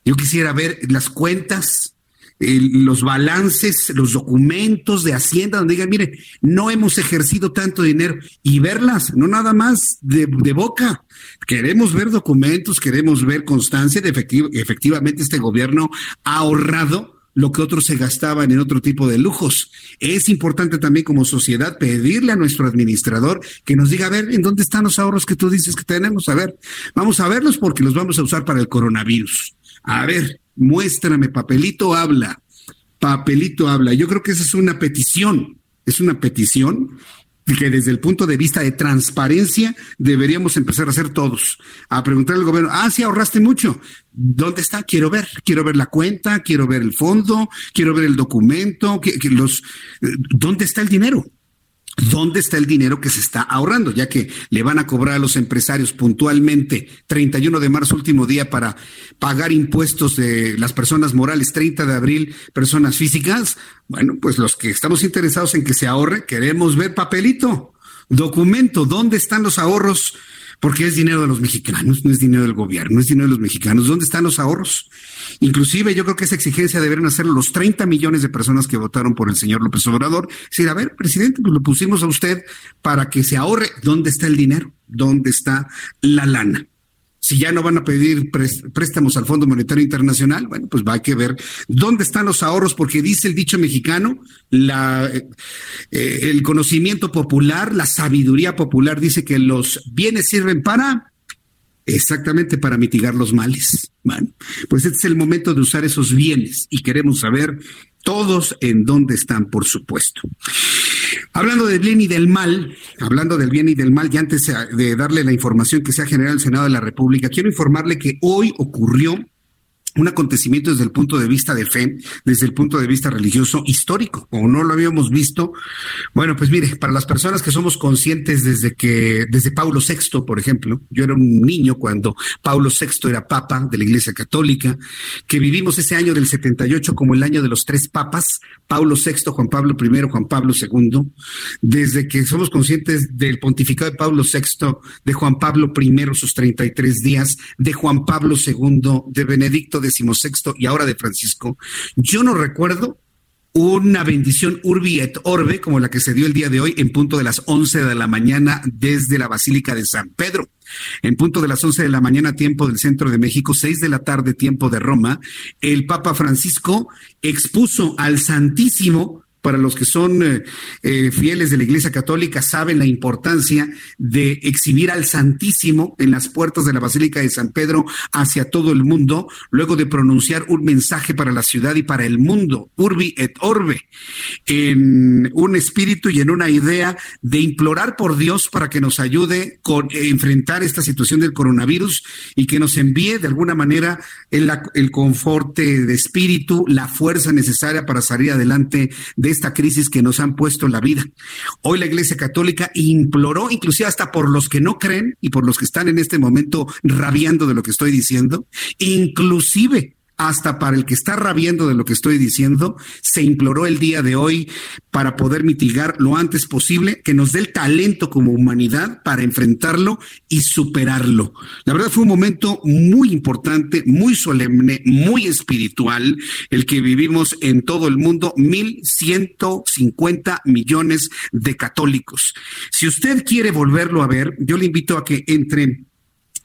Yo quisiera ver las cuentas, los balances, los documentos de Hacienda, donde digan, mire, no hemos ejercido tanto dinero y verlas, no nada más de, boca. Queremos ver documentos, queremos ver constancia de efectivamente este gobierno ha ahorrado lo que otros se gastaban en otro tipo de lujos. Es importante también como sociedad pedirle a nuestro administrador que nos diga, a ver, ¿en dónde están los ahorros que tú dices que tenemos? A ver, vamos a verlos porque los vamos a usar para el coronavirus. A ver, muéstrame, papelito habla, papelito habla. Yo creo que esa es una petición, es una petición que desde el punto de vista de transparencia deberíamos empezar a hacer todos, a preguntar al gobierno, ah, sí ahorraste mucho, ¿dónde está? Quiero ver, quiero ver la cuenta, quiero ver el fondo, quiero ver el documento, que, los, ¿dónde está el dinero? ¿Dónde está el dinero que se está ahorrando? Ya que le van a cobrar a los empresarios puntualmente 31 de marzo, último día para pagar impuestos de las personas morales, 30 de abril, personas físicas. Bueno, pues los que estamos interesados en que se ahorre, queremos ver papelito, documento, ¿dónde están los ahorros? Porque es dinero de los mexicanos, no es dinero del gobierno, es dinero de los mexicanos. ¿Dónde están los ahorros? Inclusive yo creo que esa exigencia deberían hacerlo los 30 millones de personas que votaron por el señor López Obrador. Decir, a ver, presidente, pues lo pusimos a usted para que se ahorre. ¿Dónde está el dinero? ¿Dónde está la lana? Si ya no van a pedir préstamos al Fondo Monetario Internacional, bueno, pues va a que ver dónde están los ahorros, porque dice el dicho mexicano, la, eh, eh, el conocimiento popular, la sabiduría popular dice que los bienes sirven para Exactamente para mitigar los males. Bueno, pues este es el momento de usar esos bienes y queremos saber todos en dónde están, por supuesto. Hablando del bien y del mal, hablando del bien y del mal, y antes de darle la información que se ha generado el Senado de la República, quiero informarle que hoy ocurrió un acontecimiento desde el punto de vista de fe, desde el punto de vista religioso histórico, o no lo habíamos visto. Bueno, pues mire, para las personas que somos conscientes desde que, desde Pablo VI, por ejemplo, yo era un niño cuando Pablo VI era papa de la Iglesia Católica, que vivimos ese año del 78 como el año de los tres papas, Pablo VI, Juan Pablo I, Juan Pablo II, desde que somos conscientes del pontificado de Pablo VI, de Juan Pablo I, sus 33 días, de Juan Pablo II, de Benedicto XVI y ahora de Francisco, yo no recuerdo una bendición urbi et orbe como la que se dio el día de hoy en punto de las 11 de la mañana desde la Basílica de San Pedro. En punto de las 11 de la mañana, tiempo del centro de México, 6 de la tarde, tiempo de Roma, el Papa Francisco expuso al Santísimo para los que son eh, eh, fieles de la Iglesia Católica, saben la importancia de exhibir al Santísimo en las puertas de la Basílica de San Pedro hacia todo el mundo, luego de pronunciar un mensaje para la ciudad y para el mundo, urbi et orbe, en un espíritu y en una idea de implorar por Dios para que nos ayude con eh, enfrentar esta situación del coronavirus y que nos envíe de alguna manera el, el conforte de espíritu, la fuerza necesaria para salir adelante de esta crisis que nos han puesto en la vida. Hoy la Iglesia Católica imploró, inclusive hasta por los que no creen y por los que están en este momento rabiando de lo que estoy diciendo, inclusive hasta para el que está rabiendo de lo que estoy diciendo, se imploró el día de hoy para poder mitigar lo antes posible, que nos dé el talento como humanidad para enfrentarlo y superarlo. La verdad fue un momento muy importante, muy solemne, muy espiritual, el que vivimos en todo el mundo, mil ciento cincuenta millones de católicos. Si usted quiere volverlo a ver, yo le invito a que entre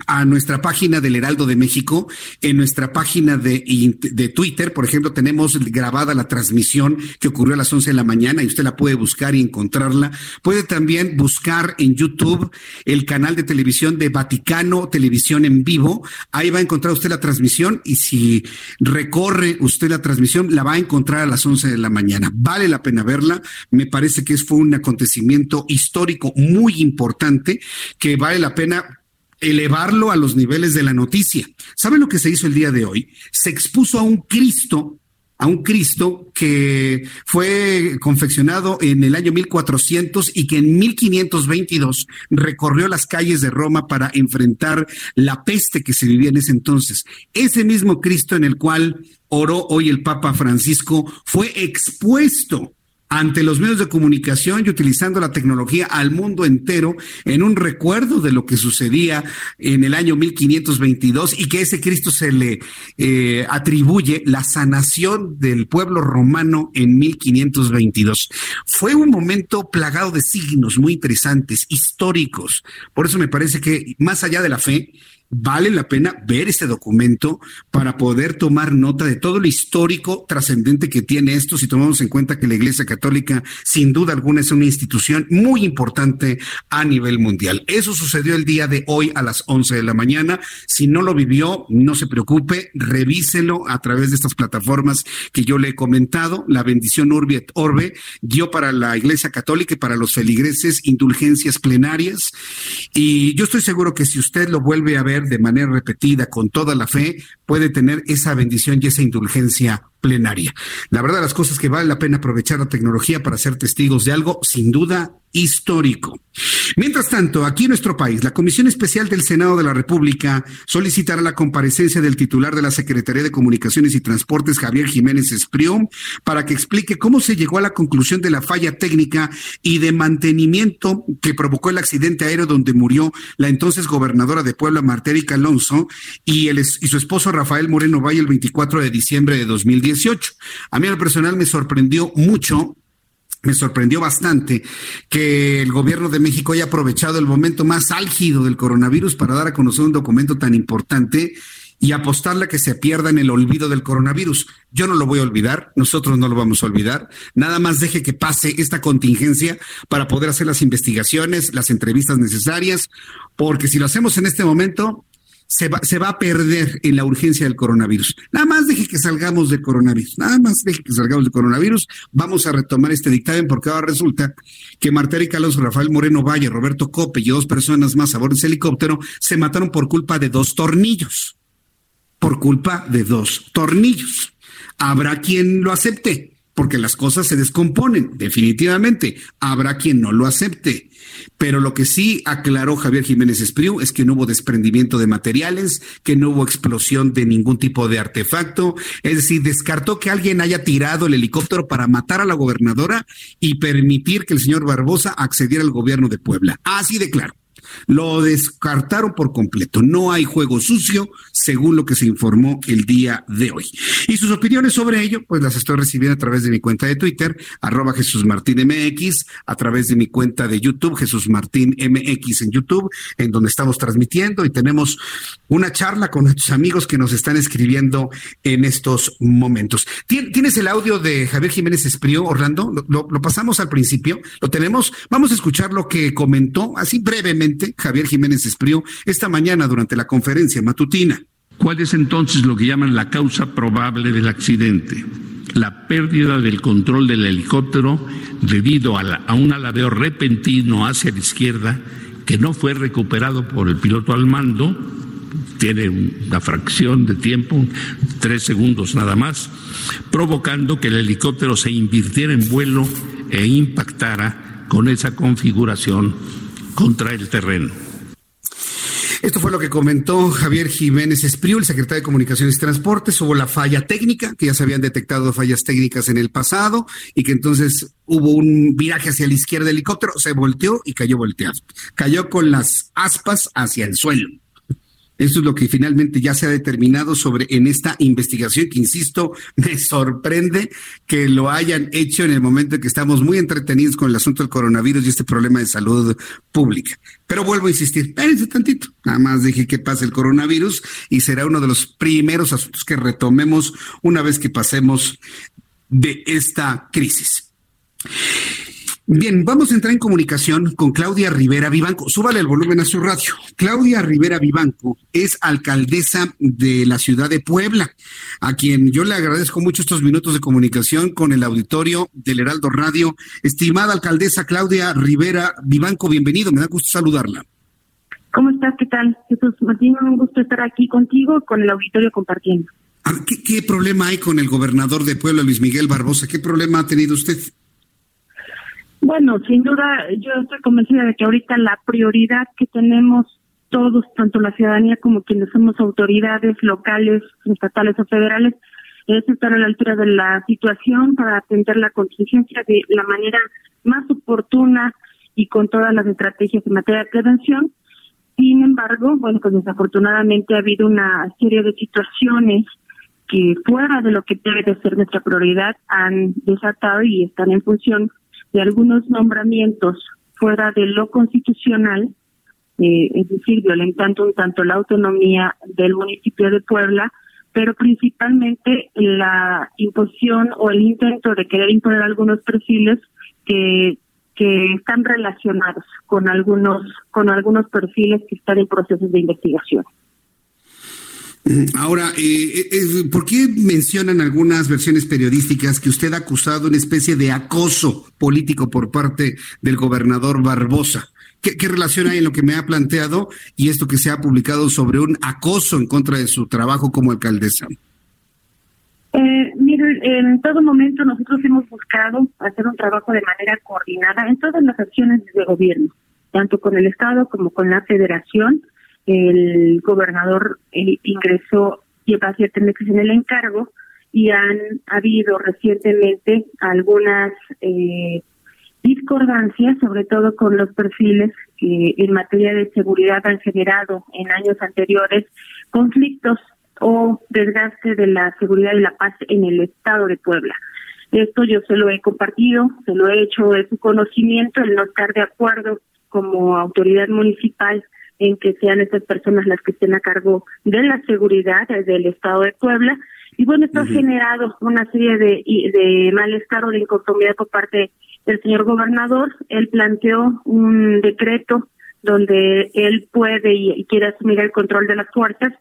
a nuestra página del Heraldo de México, en nuestra página de, de, Twitter, por ejemplo, tenemos grabada la transmisión que ocurrió a las 11 de la mañana y usted la puede buscar y encontrarla. Puede también buscar en YouTube el canal de televisión de Vaticano Televisión en Vivo. Ahí va a encontrar usted la transmisión y si recorre usted la transmisión, la va a encontrar a las 11 de la mañana. Vale la pena verla. Me parece que fue un acontecimiento histórico muy importante que vale la pena elevarlo a los niveles de la noticia. ¿Sabe lo que se hizo el día de hoy? Se expuso a un Cristo a un Cristo que fue confeccionado en el año 1400 y que en 1522 recorrió las calles de Roma para enfrentar la peste que se vivía en ese entonces. Ese mismo Cristo en el cual oró hoy el Papa Francisco fue expuesto ante los medios de comunicación y utilizando la tecnología al mundo entero en un recuerdo de lo que sucedía en el año 1522 y que ese Cristo se le eh, atribuye la sanación del pueblo romano en 1522. Fue un momento plagado de signos muy interesantes, históricos. Por eso me parece que más allá de la fe, vale la pena ver este documento para poder tomar nota de todo lo histórico trascendente que tiene esto, si tomamos en cuenta que la Iglesia Católica sin duda alguna es una institución muy importante a nivel mundial. Eso sucedió el día de hoy a las 11 de la mañana. Si no lo vivió, no se preocupe, revíselo a través de estas plataformas que yo le he comentado. La bendición Urbi Orbe dio para la Iglesia Católica y para los feligreses indulgencias plenarias. Y yo estoy seguro que si usted lo vuelve a ver, de manera repetida con toda la fe, puede tener esa bendición y esa indulgencia plenaria. La verdad, las cosas que vale la pena aprovechar la tecnología para ser testigos de algo, sin duda, histórico. Mientras tanto, aquí en nuestro país, la Comisión Especial del Senado de la República solicitará la comparecencia del titular de la Secretaría de Comunicaciones y Transportes, Javier Jiménez Esprió, para que explique cómo se llegó a la conclusión de la falla técnica y de mantenimiento que provocó el accidente aéreo donde murió la entonces gobernadora de Puebla, Martérica Alonso, y, el, y su esposo Rafael Moreno Valle el 24 de diciembre de 2010. A mí al personal me sorprendió mucho me sorprendió bastante que el gobierno de México haya aprovechado el momento más álgido del coronavirus para dar a conocer un documento tan importante y apostarle a que se pierda en el olvido del coronavirus. Yo no lo voy a olvidar, nosotros no lo vamos a olvidar. Nada más deje que pase esta contingencia para poder hacer las investigaciones, las entrevistas necesarias, porque si lo hacemos en este momento, se va, se va a perder en la urgencia del coronavirus. Nada más deje que salgamos de coronavirus, nada más deje que salgamos de coronavirus. Vamos a retomar este dictamen porque ahora resulta que Marta Erika Alonso, Rafael Moreno Valle, Roberto Cope y dos personas más a bordo de ese helicóptero se mataron por culpa de dos tornillos. Por culpa de dos tornillos. Habrá quien lo acepte, porque las cosas se descomponen, definitivamente. Habrá quien no lo acepte. Pero lo que sí aclaró Javier Jiménez Espriu es que no hubo desprendimiento de materiales, que no hubo explosión de ningún tipo de artefacto. Es decir, descartó que alguien haya tirado el helicóptero para matar a la gobernadora y permitir que el señor Barbosa accediera al gobierno de Puebla. Así de claro. Lo descartaron por completo. No hay juego sucio, según lo que se informó el día de hoy. Y sus opiniones sobre ello, pues las estoy recibiendo a través de mi cuenta de Twitter, arroba Jesús Martín MX, a través de mi cuenta de YouTube, Jesús Martín MX en YouTube, en donde estamos transmitiendo y tenemos una charla con nuestros amigos que nos están escribiendo en estos momentos. ¿Tienes el audio de Javier Jiménez Esprío, Orlando? Lo, lo pasamos al principio, lo tenemos. Vamos a escuchar lo que comentó así brevemente Javier Jiménez Espriu esta mañana durante la conferencia matutina. ¿Cuál es entonces lo que llaman la causa probable del accidente? La pérdida del control del helicóptero debido a, a un aladeo repentino hacia la izquierda que no fue recuperado por el piloto al mando, tiene una fracción de tiempo, tres segundos nada más, provocando que el helicóptero se invirtiera en vuelo e impactara con esa configuración contra el terreno. Esto fue lo que comentó Javier Jiménez Espriu, el secretario de Comunicaciones y Transportes. Hubo la falla técnica, que ya se habían detectado fallas técnicas en el pasado y que entonces hubo un viraje hacia la izquierda del helicóptero, se volteó y cayó volteado. Cayó con las aspas hacia el suelo. Esto es lo que finalmente ya se ha determinado sobre en esta investigación, que insisto, me sorprende que lo hayan hecho en el momento en que estamos muy entretenidos con el asunto del coronavirus y este problema de salud pública. Pero vuelvo a insistir, espérense tantito. Nada más dije que pase el coronavirus y será uno de los primeros asuntos que retomemos una vez que pasemos de esta crisis. Bien, vamos a entrar en comunicación con Claudia Rivera Vivanco. Súbale el volumen a su radio. Claudia Rivera Vivanco es alcaldesa de la ciudad de Puebla, a quien yo le agradezco mucho estos minutos de comunicación con el auditorio del Heraldo Radio. Estimada alcaldesa Claudia Rivera Vivanco, bienvenido. Me da gusto saludarla. ¿Cómo estás? ¿Qué tal? Jesús Martín, un gusto estar aquí contigo, con el auditorio compartiendo. ¿Qué, ¿Qué problema hay con el gobernador de Puebla, Luis Miguel Barbosa? ¿Qué problema ha tenido usted? Bueno, sin duda, yo estoy convencida de que ahorita la prioridad que tenemos todos, tanto la ciudadanía como quienes somos autoridades locales, estatales o federales, es estar a la altura de la situación para atender la contingencia de la manera más oportuna y con todas las estrategias en materia de prevención. Sin embargo, bueno, pues desafortunadamente ha habido una serie de situaciones que fuera de lo que debe de ser nuestra prioridad han desatado y están en función de algunos nombramientos fuera de lo constitucional, eh, es decir, violentando un tanto la autonomía del municipio de Puebla, pero principalmente la imposición o el intento de querer imponer algunos perfiles que que están relacionados con algunos con algunos perfiles que están en procesos de investigación. Ahora, eh, eh, ¿por qué mencionan algunas versiones periodísticas que usted ha acusado una especie de acoso político por parte del gobernador Barbosa? ¿Qué, relación hay en lo que me ha planteado y esto que se ha publicado sobre un acoso en contra de su trabajo como alcaldesa? Eh, mire, en todo momento nosotros hemos buscado hacer un trabajo de manera coordinada en todas las acciones de gobierno, tanto con el Estado como con la Federación el gobernador eh, ingresó, lleva meses en el encargo y han habido recientemente algunas eh, discordancias, sobre todo con los perfiles que en materia de seguridad han generado en años anteriores conflictos o desgaste de la seguridad y la paz en el estado de Puebla. Esto yo se lo he compartido, se lo he hecho de su conocimiento, el no estar de acuerdo como autoridad municipal en que sean estas personas las que estén a cargo de la seguridad del Estado de Puebla. Y bueno, esto ha generado una serie de, de malestar o de inconformidad por parte del señor gobernador. Él planteó un decreto donde él puede y, quiere asumir el control de las fuerzas,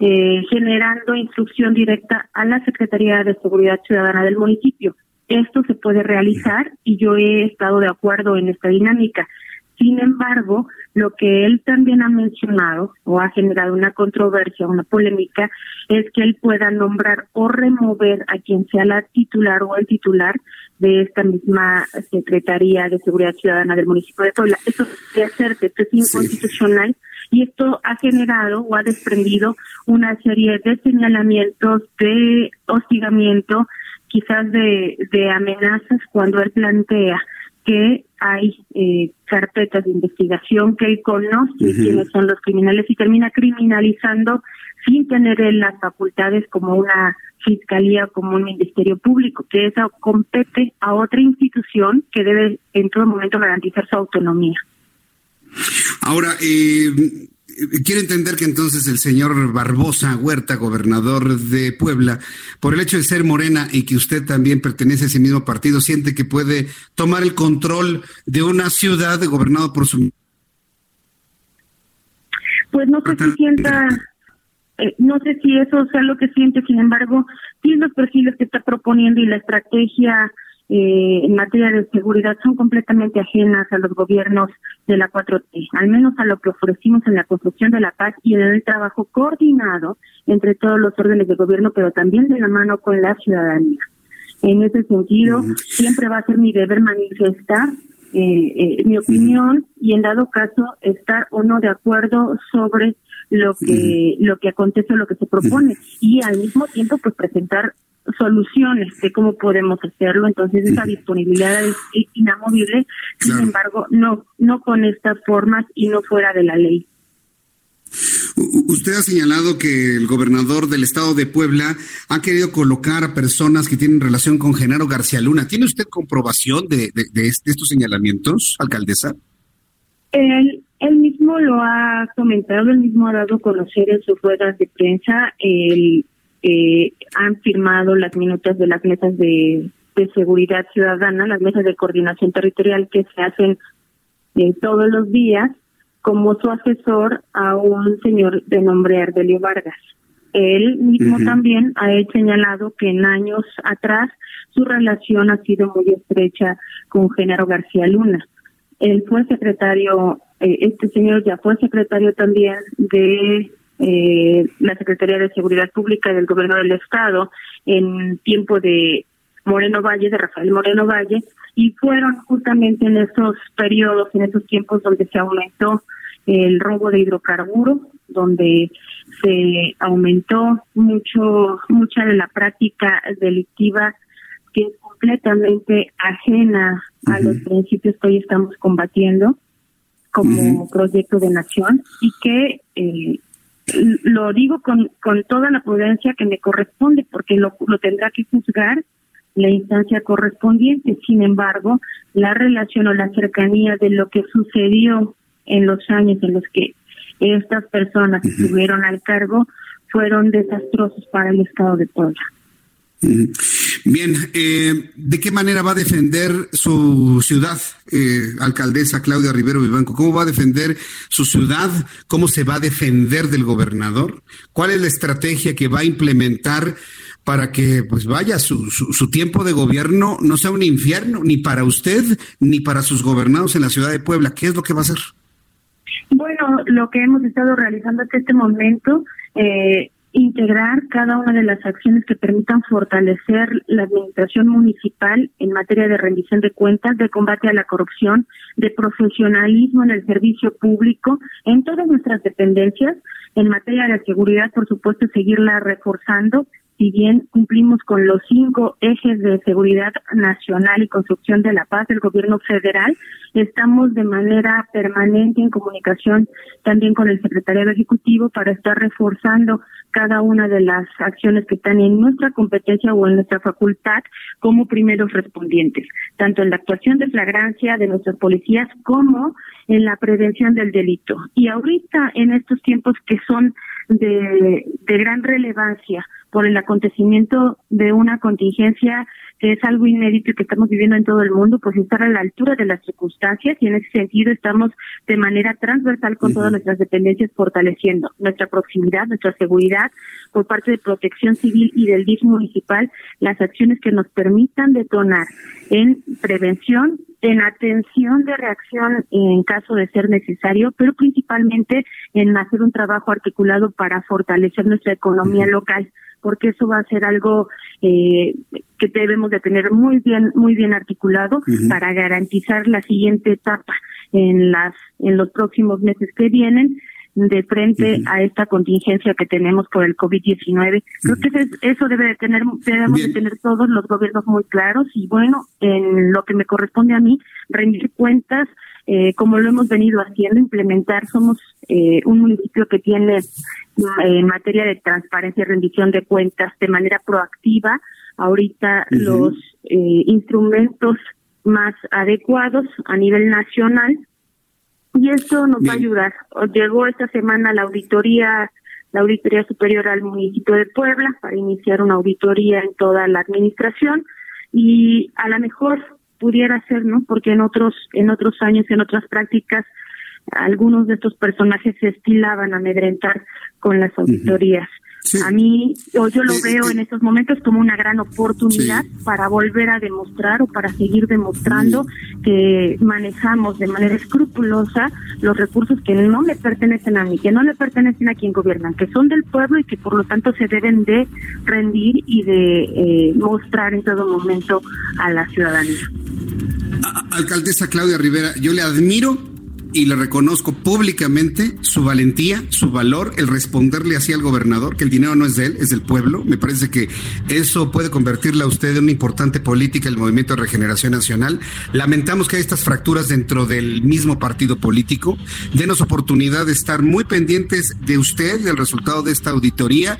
eh, generando instrucción directa a la Secretaría de Seguridad Ciudadana del municipio. Esto se puede realizar y yo he estado de acuerdo en esta dinámica. Sin embargo, lo que él también ha mencionado o ha generado una controversia, una polémica, es que él pueda nombrar o remover a quien sea la titular o el titular de esta misma Secretaría de Seguridad Ciudadana del municipio de Puebla. Eso debe hacerse, esto es inconstitucional y esto ha generado o ha desprendido una serie de señalamientos de hostigamiento, quizás de, de amenazas cuando él plantea que hay eh, carpetas de investigación, que él conoce quiénes son los criminales y termina criminalizando sin tener las facultades como una fiscalía, como un ministerio público, que eso compete a otra institución que debe en todo momento garantizar su autonomía. Ahora, eh, quiero entender que entonces el señor Barbosa Huerta, gobernador de Puebla, por el hecho de ser morena y que usted también pertenece a ese mismo partido, siente que puede tomar el control de una ciudad gobernada por su... Pues no sé si sienta, eh, no sé si eso sea lo que siente, sin embargo, sí los perfiles que está proponiendo y la estrategia eh, en materia de seguridad son completamente ajenas a los gobiernos de la 4T, al menos a lo que ofrecimos en la construcción de la paz y en el trabajo coordinado entre todos los órdenes de gobierno, pero también de la mano con la ciudadanía. En ese sentido, siempre va a ser mi deber manifestar eh, eh, mi opinión y en dado caso estar o no de acuerdo sobre lo que lo que acontece o lo que se propone. Y al mismo tiempo pues presentar soluciones de cómo podemos hacerlo. Entonces esa disponibilidad es, inamovible, sin embargo, no, no con estas formas y no fuera de la ley. Usted ha señalado que el gobernador del estado de Puebla ha querido colocar a personas que tienen relación con Genaro García Luna. ¿Tiene usted comprobación de, estos señalamientos, alcaldesa? Él, mismo lo ha comentado, él mismo ha dado a conocer en sus ruedas de prensa eh, han firmado las minutas de las mesas de, seguridad ciudadana, las mesas de coordinación territorial que se hacen eh, todos los días, como su asesor a un señor de nombre Ardelio Vargas. Él mismo también ha señalado que en años atrás su relación ha sido muy estrecha con Genaro García Luna. Él fue secretario, eh, este señor ya fue secretario también de eh, la Secretaría de Seguridad Pública del Gobierno del Estado en tiempo de Moreno Valle, de Rafael Moreno Valle, y fueron justamente en esos periodos, en esos tiempos donde se aumentó el robo de hidrocarburos, donde se aumentó mucho mucha de la práctica delictiva que es completamente ajena a los principios que hoy estamos combatiendo como proyecto de nación y que eh, lo digo con, con toda la prudencia que me corresponde, porque lo, lo tendrá que juzgar la instancia correspondiente. Sin embargo, la relación o la cercanía de lo que sucedió en los años en los que estas personas estuvieron al cargo fueron desastrosos para el Estado de Puebla. Bien, eh, ¿de qué manera va a defender su ciudad, eh, alcaldesa Claudia Rivero Vivanco? ¿Cómo va a defender su ciudad? ¿Cómo se va a defender del gobernador? ¿Cuál es la estrategia que va a implementar para que, pues vaya, su, su, tiempo de gobierno no sea un infierno, ni para usted, ni para sus gobernados en la ciudad de Puebla? ¿Qué es lo que va a hacer? Bueno, lo que hemos estado realizando hasta este momento, eh, integrar cada una de las acciones que permitan fortalecer la administración municipal en materia de rendición de cuentas, de combate a la corrupción, de profesionalismo en el servicio público, en todas nuestras dependencias, en materia de seguridad, por supuesto, seguirla reforzando si bien cumplimos con los cinco ejes de seguridad nacional y construcción de la paz del gobierno federal, estamos de manera permanente en comunicación también con el secretario ejecutivo para estar reforzando cada una de las acciones que están en nuestra competencia o en nuestra facultad como primeros respondientes, tanto en la actuación de flagrancia de nuestras policías como en la prevención del delito. Y ahorita en estos tiempos que son de gran relevancia por el acontecimiento de una contingencia que es algo inédito y que estamos viviendo en todo el mundo, pues estar a la altura de las circunstancias y en ese sentido estamos de manera transversal con todas nuestras dependencias fortaleciendo nuestra proximidad, nuestra seguridad por parte de protección civil y del DIF municipal, las acciones que nos permitan detonar en prevención, en atención de reacción en caso de ser necesario, pero principalmente en hacer un trabajo articulado para fortalecer nuestra economía local porque eso va a ser algo eh, que debemos de tener muy bien muy bien articulado para garantizar la siguiente etapa en las en los próximos meses que vienen de frente a esta contingencia que tenemos por el COVID-19. Creo que eso debe de tener, debemos de tener todos los gobiernos muy claros y bueno, en lo que me corresponde a mí, rendir cuentas eh, como lo hemos venido haciendo, implementar. Somos eh, un municipio que tiene eh, en materia de transparencia y rendición de cuentas de manera proactiva ahorita los instrumentos más adecuados a nivel nacional y esto nos va a ayudar. Llegó esta semana la auditoría la Auditoría Superior al municipio de Puebla para iniciar una auditoría en toda la administración y a lo mejor pudiera ser, ¿no? Porque en otros en otros años, en otras prácticas, algunos de estos personajes se estilaban a amedrentar con las auditorías. A mí, yo, yo lo veo en estos momentos como una gran oportunidad para volver a demostrar o para seguir demostrando que manejamos de manera escrupulosa los recursos que no le pertenecen a mí, que no le pertenecen a quien gobiernan, que son del pueblo y que por lo tanto se deben de rendir y de eh, mostrar en todo momento a la ciudadanía. Alcaldesa Claudia Rivera, yo le admiro y le reconozco públicamente su valentía, su valor, el responderle así al gobernador, que el dinero no es de él, es del pueblo. Me parece que eso puede convertirle a usted en una importante política el Movimiento de Regeneración Nacional. Lamentamos que hay estas fracturas dentro del mismo partido político. Denos oportunidad de estar muy pendientes de usted, del resultado de esta auditoría,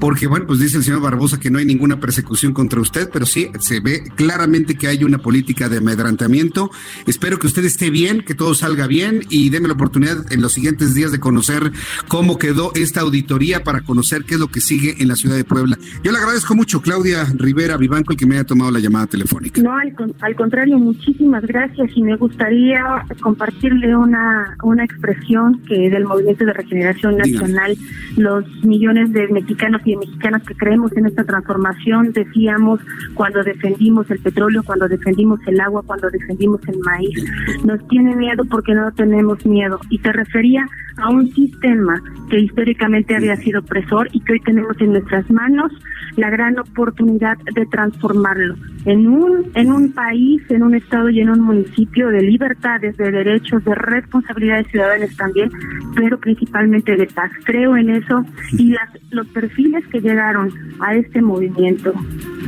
porque, bueno, pues dice el señor Barbosa que no hay ninguna persecución contra usted, pero sí se ve claramente que hay una política de amedrantamiento. Espero que usted esté bien, que todo salga bien y déme la oportunidad en los siguientes días de conocer cómo quedó esta auditoría para conocer qué es lo que sigue en la ciudad de Puebla. Yo le agradezco mucho, Claudia Rivera Vivanco, el que me haya tomado la llamada telefónica. No, al, contrario, muchísimas gracias y me gustaría compartirle una, una expresión que del Movimiento de Regeneración Nacional, los millones de mexicanos y mexicanas que creemos en esta transformación, decíamos cuando defendimos el petróleo, cuando defendimos el agua, cuando defendimos el maíz. Nos tiene miedo porque no tenemos miedo. Y se refería a un sistema que históricamente había sido opresor y que hoy tenemos en nuestras manos la gran oportunidad de transformarlo en un en un país, en un estado y en un municipio de libertades, de derechos, de responsabilidades ciudadanas también, pero principalmente de paz. Creo en eso y las los perfiles que llegaron a este movimiento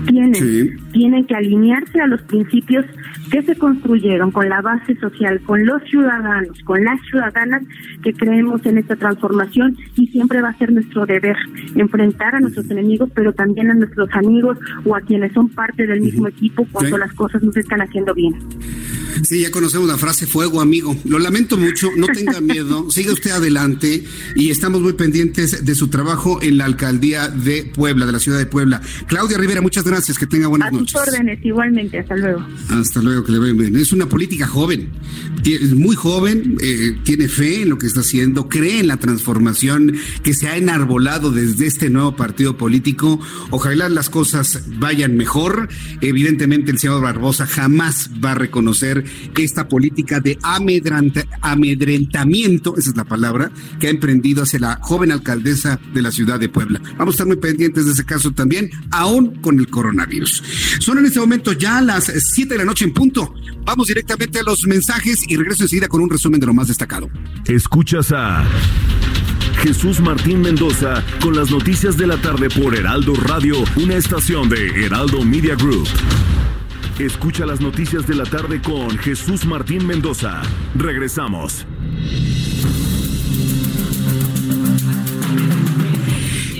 tienen tienen que alinearse a los principios que se construyeron con la base social, con los ciudadanos, con las ciudadanas que creemos en esta transformación y siempre va a ser nuestro deber enfrentar a nuestros enemigos, pero también a nuestros amigos o a quienes son parte del mismo equipo cuando las cosas no se están haciendo bien. Sí, ya conocemos la frase fuego, amigo. Lo lamento mucho, no tenga miedo, siga usted adelante y estamos muy pendientes de su trabajo en la alcaldía de Puebla, de la ciudad de Puebla. Claudia Rivera, muchas gracias, que tenga buenas noches. A sus órdenes, igualmente, hasta luego. Hasta luego, que le vaya bien. Es una política joven, es muy joven, eh, tiene fe en lo que está haciendo, cree en la transformación que se ha enarbolado desde este nuevo partido político. Ojalá las cosas vayan mejor. Evidentemente, el señor Barbosa jamás va a reconocer esta política de amedrentamiento, esa es la palabra, que ha emprendido hacia la joven alcaldesa de la ciudad de Puebla. Vamos a estar muy pendientes de ese caso también, aún con el coronavirus. Son en este momento ya las 7 de la noche en punto. Vamos directamente a los mensajes y regreso enseguida con un resumen de lo más destacado. Escuchas a Jesús Martín Mendoza con las noticias de la tarde por Heraldo Radio, una estación de Heraldo Media Group. Escucha las noticias de la tarde con Jesús Martín Mendoza. Regresamos.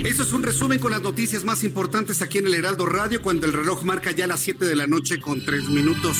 Eso es un resumen con las noticias más importantes aquí en el Heraldo Radio cuando el reloj marca ya las 7 de la noche con 3 minutos.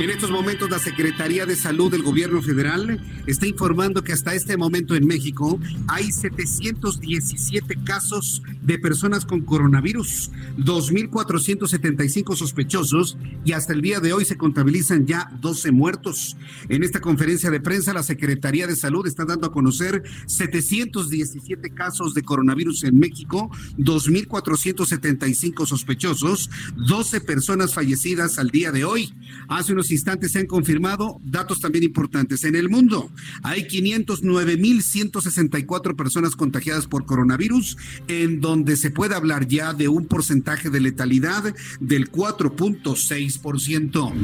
En estos momentos la Secretaría de Salud del Gobierno Federal está informando que hasta este momento en México hay 717 casos de personas con coronavirus, 2.475 sospechosos y hasta el día de hoy se contabilizan ya 12 muertos. En esta conferencia de prensa, la Secretaría de Salud está dando a conocer 717 casos de coronavirus en México, 2.475 sospechosos, 12 personas fallecidas al día de hoy. Hace unos instantes se han confirmado datos también importantes. En el mundo hay 509.164 personas contagiadas por coronavirus, en donde se puede hablar ya de un porcentaje de letalidad del 4.6%.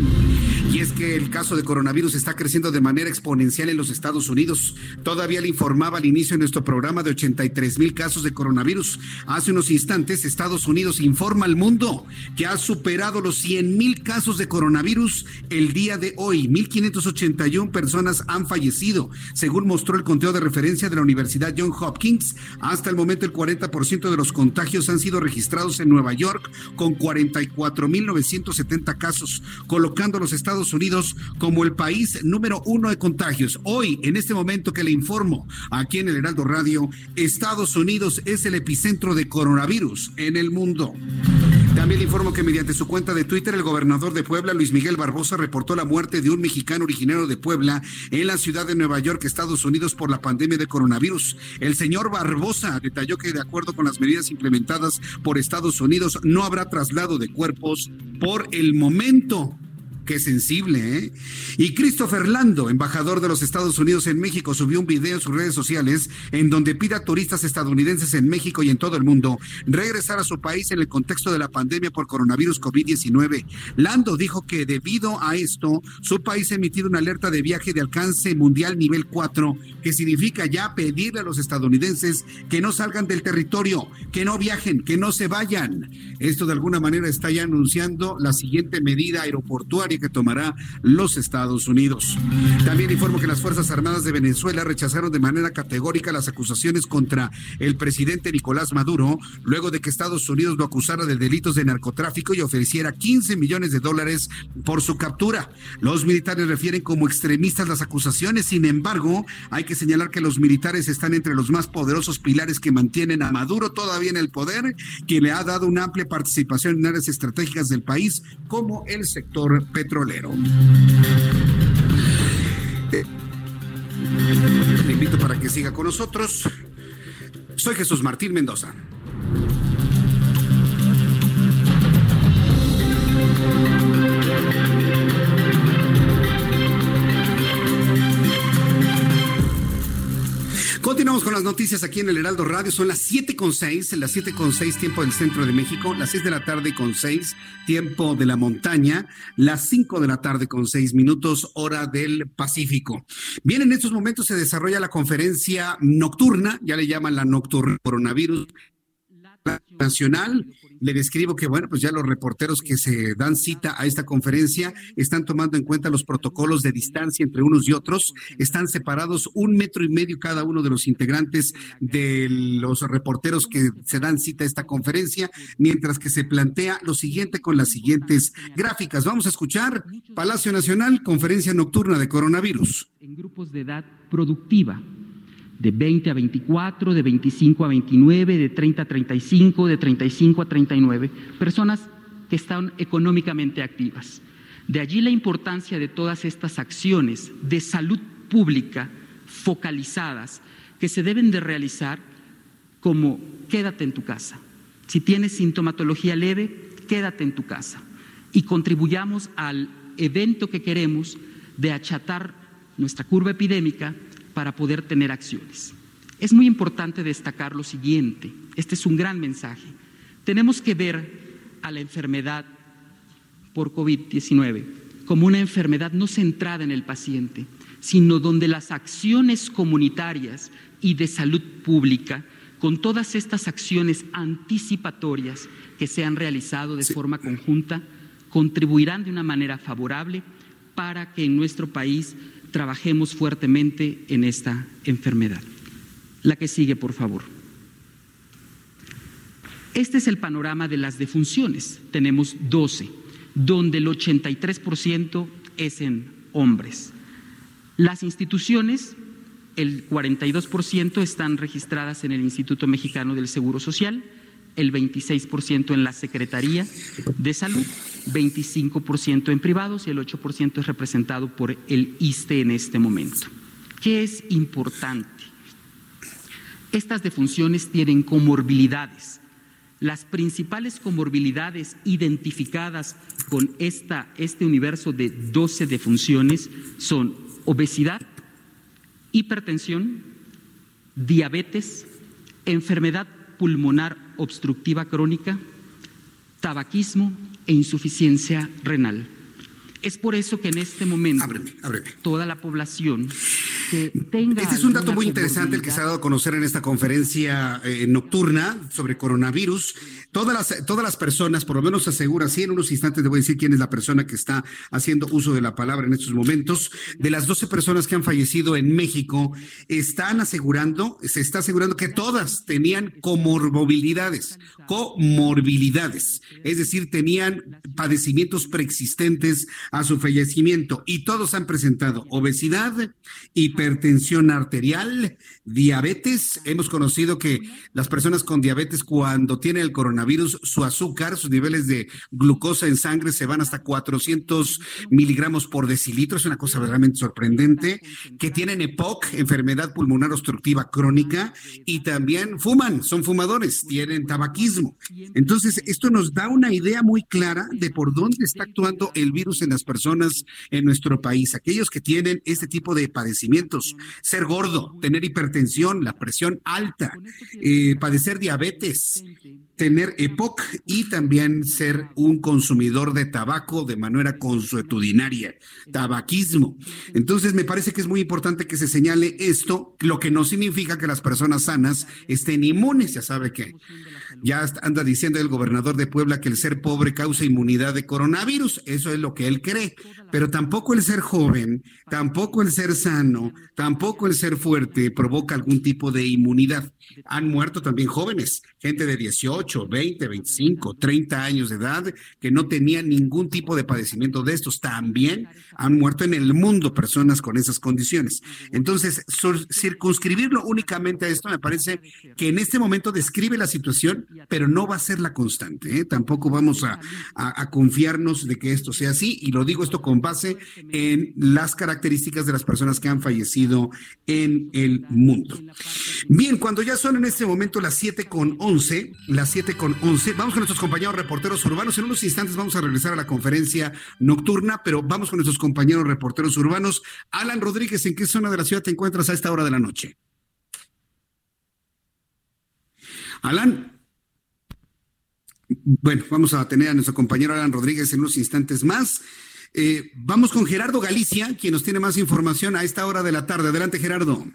Y es que el caso de coronavirus está creciendo de manera exponencial en los Estados Unidos. Todavía le informaba al inicio de nuestro programa de 83 mil casos de coronavirus. Hace unos instantes, Estados Unidos informa al mundo que ha superado los 100 mil casos de coronavirus el día de hoy. 1.581 personas han fallecido, según mostró el conteo de referencia de la Universidad John Hopkins. Hasta el momento, el 40% de los contagios han sido registrados en Nueva York, con 44.970 casos, colocando a los Estados Unidos como el país número uno de contagios. Hoy, en este momento que le informo aquí en el Heraldo Radio, Estados Unidos es el epicentro de coronavirus en el mundo. También informo que mediante su cuenta de Twitter, el gobernador de Puebla, Luis Miguel Barbosa, reportó la muerte de un mexicano originario de Puebla en la ciudad de Nueva York, Estados Unidos, por la pandemia de coronavirus. El señor Barbosa detalló que, de acuerdo con las medidas implementadas por Estados Unidos, no habrá traslado de cuerpos por el momento. Qué sensible, ¿eh? Y Christopher Lando, embajador de los Estados Unidos en México, subió un video en sus redes sociales en donde pide a turistas estadounidenses en México y en todo el mundo regresar a su país en el contexto de la pandemia por coronavirus COVID-19. Lando dijo que debido a esto, su país ha emitido una alerta de viaje de alcance mundial nivel 4, que significa ya pedirle a los estadounidenses que no salgan del territorio, que no viajen, que no se vayan. Esto de alguna manera está ya anunciando la siguiente medida aeroportuaria que tomará los Estados Unidos. También informo que las Fuerzas Armadas de Venezuela rechazaron de manera categórica las acusaciones contra el presidente Nicolás Maduro, luego de que Estados Unidos lo acusara de delitos de narcotráfico y ofreciera 15 millones de dólares por su captura. Los militares refieren como extremistas las acusaciones, sin embargo, hay que señalar que los militares están entre los más poderosos pilares que mantienen a Maduro todavía en el poder, que le ha dado una amplia participación en áreas estratégicas del país, como el sector petrolero petrolero. Le invito para que siga con nosotros. Soy Jesús Martín Mendoza. Continuamos con las noticias aquí en el Heraldo Radio. Son las siete con seis, las siete con seis tiempo del centro de México, las seis de la tarde con seis tiempo de la montaña, las cinco de la tarde con seis minutos hora del Pacífico. Bien, en estos momentos se desarrolla la conferencia nocturna, ya le llaman la nocturna coronavirus nacional. Le describo que, bueno, pues ya los reporteros que se dan cita a esta conferencia están tomando en cuenta los protocolos de distancia entre unos y otros. Están separados un metro y medio cada uno de los integrantes de los reporteros que se dan cita a esta conferencia, mientras que se plantea lo siguiente con las siguientes gráficas. Vamos a escuchar Palacio Nacional, conferencia nocturna de coronavirus. En grupos de edad productiva de 20 a 24, de 25 a 29, de 30 a 35, de 35 a 39, personas que están económicamente activas. De allí la importancia de todas estas acciones de salud pública focalizadas que se deben de realizar como quédate en tu casa. Si tienes sintomatología leve, quédate en tu casa y contribuyamos al evento que queremos de achatar nuestra curva epidémica para poder tener acciones. Es muy importante destacar lo siguiente, este es un gran mensaje. Tenemos que ver a la enfermedad por COVID-19 como una enfermedad no centrada en el paciente, sino donde las acciones comunitarias y de salud pública, con todas estas acciones anticipatorias que se han realizado de forma conjunta, contribuirán de una manera favorable para que en nuestro país trabajemos fuertemente en esta enfermedad. La que sigue, por favor. Este es el panorama de las defunciones. Tenemos 12, donde el 83% es en hombres. Las instituciones, el 42% están registradas en el Instituto Mexicano del Seguro Social el 26% en la Secretaría de Salud, 25% en privados y el 8% es representado por el ISTE en este momento. ¿Qué es importante? Estas defunciones tienen comorbilidades. Las principales comorbilidades identificadas con esta, este universo de 12 defunciones son obesidad, hipertensión, diabetes, enfermedad pulmonar obstructiva crónica, tabaquismo e insuficiencia renal. Es por eso que en este momento toda la población que tenga. Este es un dato muy interesante el que se ha dado a conocer en esta conferencia eh, nocturna sobre coronavirus. Todas las, todas las personas, por lo menos se asegura, sí, en unos instantes te voy a decir quién es la persona que está haciendo uso de la palabra en estos momentos. De las 12 personas que han fallecido en México, están asegurando, se está asegurando que todas tenían comorbilidades, comorbilidades, es decir, tenían padecimientos preexistentes a su fallecimiento y todos han presentado obesidad, hipertensión arterial, diabetes. Hemos conocido que las personas con diabetes cuando tienen el coronavirus, su azúcar, sus niveles de glucosa en sangre se van hasta 400 miligramos por decilitro. Es una cosa realmente sorprendente. Que tienen EPOC, enfermedad pulmonar obstructiva crónica, y también fuman, son fumadores, tienen tabaquismo. Entonces, esto nos da una idea muy clara de por dónde está actuando el virus en las personas en nuestro país, aquellos que tienen este tipo de padecimientos, ser gordo, tener hipertensión, la presión alta, eh, padecer diabetes, tener EPOC y también ser un consumidor de tabaco de manera consuetudinaria, tabaquismo. Entonces, me parece que es muy importante que se señale esto, lo que no significa que las personas sanas estén inmunes, ya sabe que ya anda diciendo el gobernador de Puebla que el ser pobre causa inmunidad de coronavirus, eso es lo que él cree, pero tampoco el ser joven, tampoco el ser sano, tampoco el ser fuerte provoca algún tipo de inmunidad. Han muerto también jóvenes, gente de 18, 20, 25, 30 años de edad que no tenían ningún tipo de padecimiento de estos. También han muerto en el mundo personas con esas condiciones. Entonces, circunscribirlo únicamente a esto me parece que en este momento describe la situación pero no va a ser la constante. ¿eh? Tampoco vamos a, confiarnos de que esto sea así, y lo digo esto con base en las características de las personas que han fallecido en el mundo. Bien, cuando ya son en este momento las 7 con 11, las 7 con 11, vamos con nuestros compañeros reporteros urbanos. En unos instantes vamos a regresar a la conferencia nocturna, pero vamos con nuestros compañeros reporteros urbanos. Alan Rodríguez, ¿en qué zona de la ciudad te encuentras a esta hora de la noche? Alan. Bueno, vamos a tener a nuestro compañero Alan Rodríguez en unos instantes más. Eh, vamos con Gerardo Galicia, quien nos tiene más información a esta hora de la tarde. Adelante, Gerardo.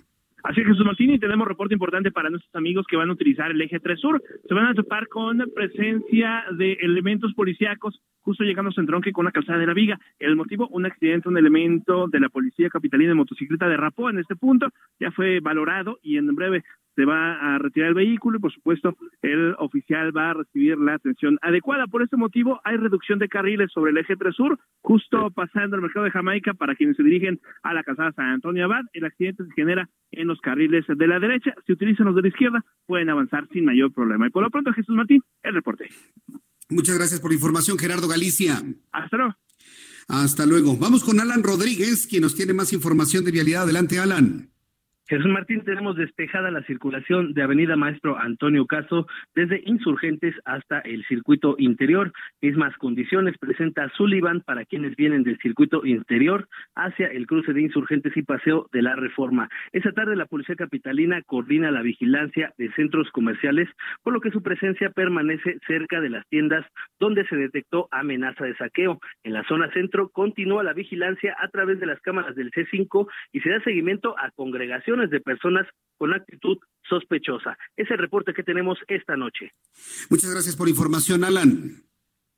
Así es, Jesús Martín, y tenemos reporte importante para nuestros amigos que van a utilizar el eje 3 Sur. Se van a topar con presencia de elementos policíacos justo llegando a su entronque con la calzada de la Viga. El motivo, un accidente, un elemento de la policía capitalina de motocicleta derrapó en este punto, ya fue valorado y en breve se va a retirar el vehículo y por supuesto el oficial va a recibir la atención adecuada. Por este motivo hay reducción de carriles sobre el eje 3 Sur, justo pasando el mercado de Jamaica para quienes se dirigen a la calzada San Antonio Abad. El accidente se genera en los carriles de la derecha. Si utilizan los de la izquierda, pueden avanzar sin mayor problema. Y por lo pronto, Jesús Martín, el reporte. Muchas gracias por la información, Gerardo Galicia. Hasta luego. Hasta luego. Vamos con Alan Rodríguez, quien nos tiene más información de vialidad. Adelante, Alan. Jesús Martín, tenemos despejada la circulación de Avenida Maestro Antonio Caso desde Insurgentes hasta el circuito interior. Mismas condiciones presenta Sullivan para quienes vienen del circuito interior hacia el cruce de Insurgentes y Paseo de la Reforma. Esa tarde la Policía Capitalina coordina la vigilancia de centros comerciales, por lo que su presencia permanece cerca de las tiendas donde se detectó amenaza de saqueo. En la zona centro continúa la vigilancia a través de las cámaras del C5 y se da seguimiento a congregaciones de personas con actitud sospechosa. Es el reporte que tenemos esta noche. Muchas gracias por la información, Alan.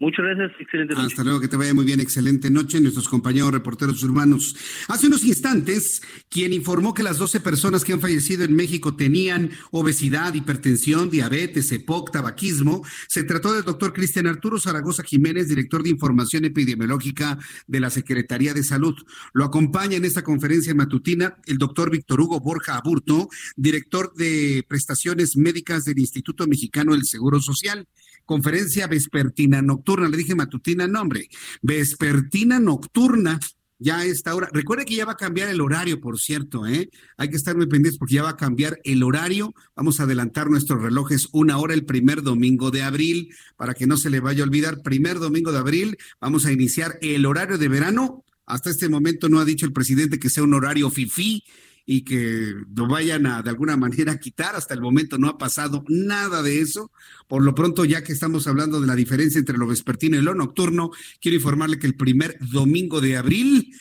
Muchas gracias, excelente noche. Hasta luego, que te vaya muy bien, excelente noche, nuestros compañeros reporteros urbanos. Hace unos instantes, quien informó que las 12 personas que han fallecido en México tenían obesidad, hipertensión, diabetes, EPOC, tabaquismo, se trató del doctor Cristian Arturo Zaragoza Jiménez, director de Información Epidemiológica de la Secretaría de Salud. Lo acompaña en esta conferencia matutina el doctor Víctor Hugo Borja Aburto, director de prestaciones médicas del Instituto Mexicano del Seguro Social conferencia vespertina nocturna, le dije matutina, nombre, vespertina nocturna. Ya a esta hora. Recuerde que ya va a cambiar el horario, por cierto, ¿eh? Hay que estar muy pendientes porque ya va a cambiar el horario. Vamos a adelantar nuestros relojes una hora el primer domingo de abril, para que no se le vaya a olvidar. Primer domingo de abril, vamos a iniciar el horario de verano. Hasta este momento no ha dicho el presidente que sea un horario fifí y que lo vayan a de alguna manera quitar. Hasta el momento no ha pasado nada de eso. Por lo pronto, ya que estamos hablando de la diferencia entre lo vespertino y lo nocturno, quiero informarle que el primer domingo de abril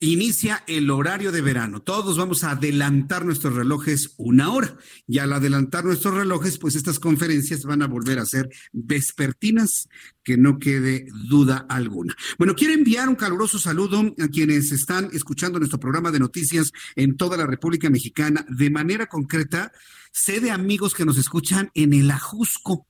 inicia el horario de verano. Todos vamos a adelantar nuestros relojes una hora. Y al adelantar nuestros relojes, pues estas conferencias van a volver a ser vespertinas, que no quede duda alguna. Bueno, quiero enviar un caluroso saludo a quienes están escuchando nuestro programa de noticias en toda la República Mexicana. De manera concreta, sé de amigos que nos escuchan en el Ajusco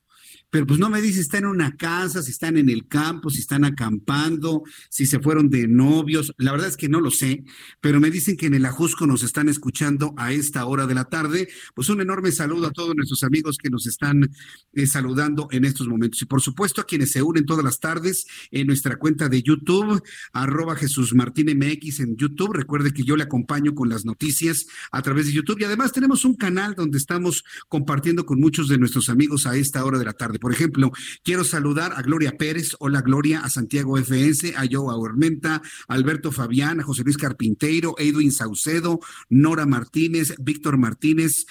pero pues no me dice si están en una casa, si están en el campo, si están acampando, si se fueron de novios. La verdad es que no lo sé, pero me dicen que en el Ajusco nos están escuchando a esta hora de la tarde. Pues un enorme saludo a todos nuestros amigos que nos están eh, saludando en estos momentos. Y por supuesto a quienes se unen todas las tardes en nuestra cuenta de YouTube, arroba Jesús Martín MX en YouTube. Recuerde que yo le acompaño con las noticias a través de YouTube y además tenemos un canal donde estamos compartiendo con muchos de nuestros amigos a esta hora de la tarde. Por ejemplo, quiero saludar a Gloria Pérez, hola Gloria, a Santiago FS, a Joe Aurmenta, a Alberto Fabián, a José Luis Carpinteiro, Edwin Saucedo, Nora Martínez, Víctor Martínez,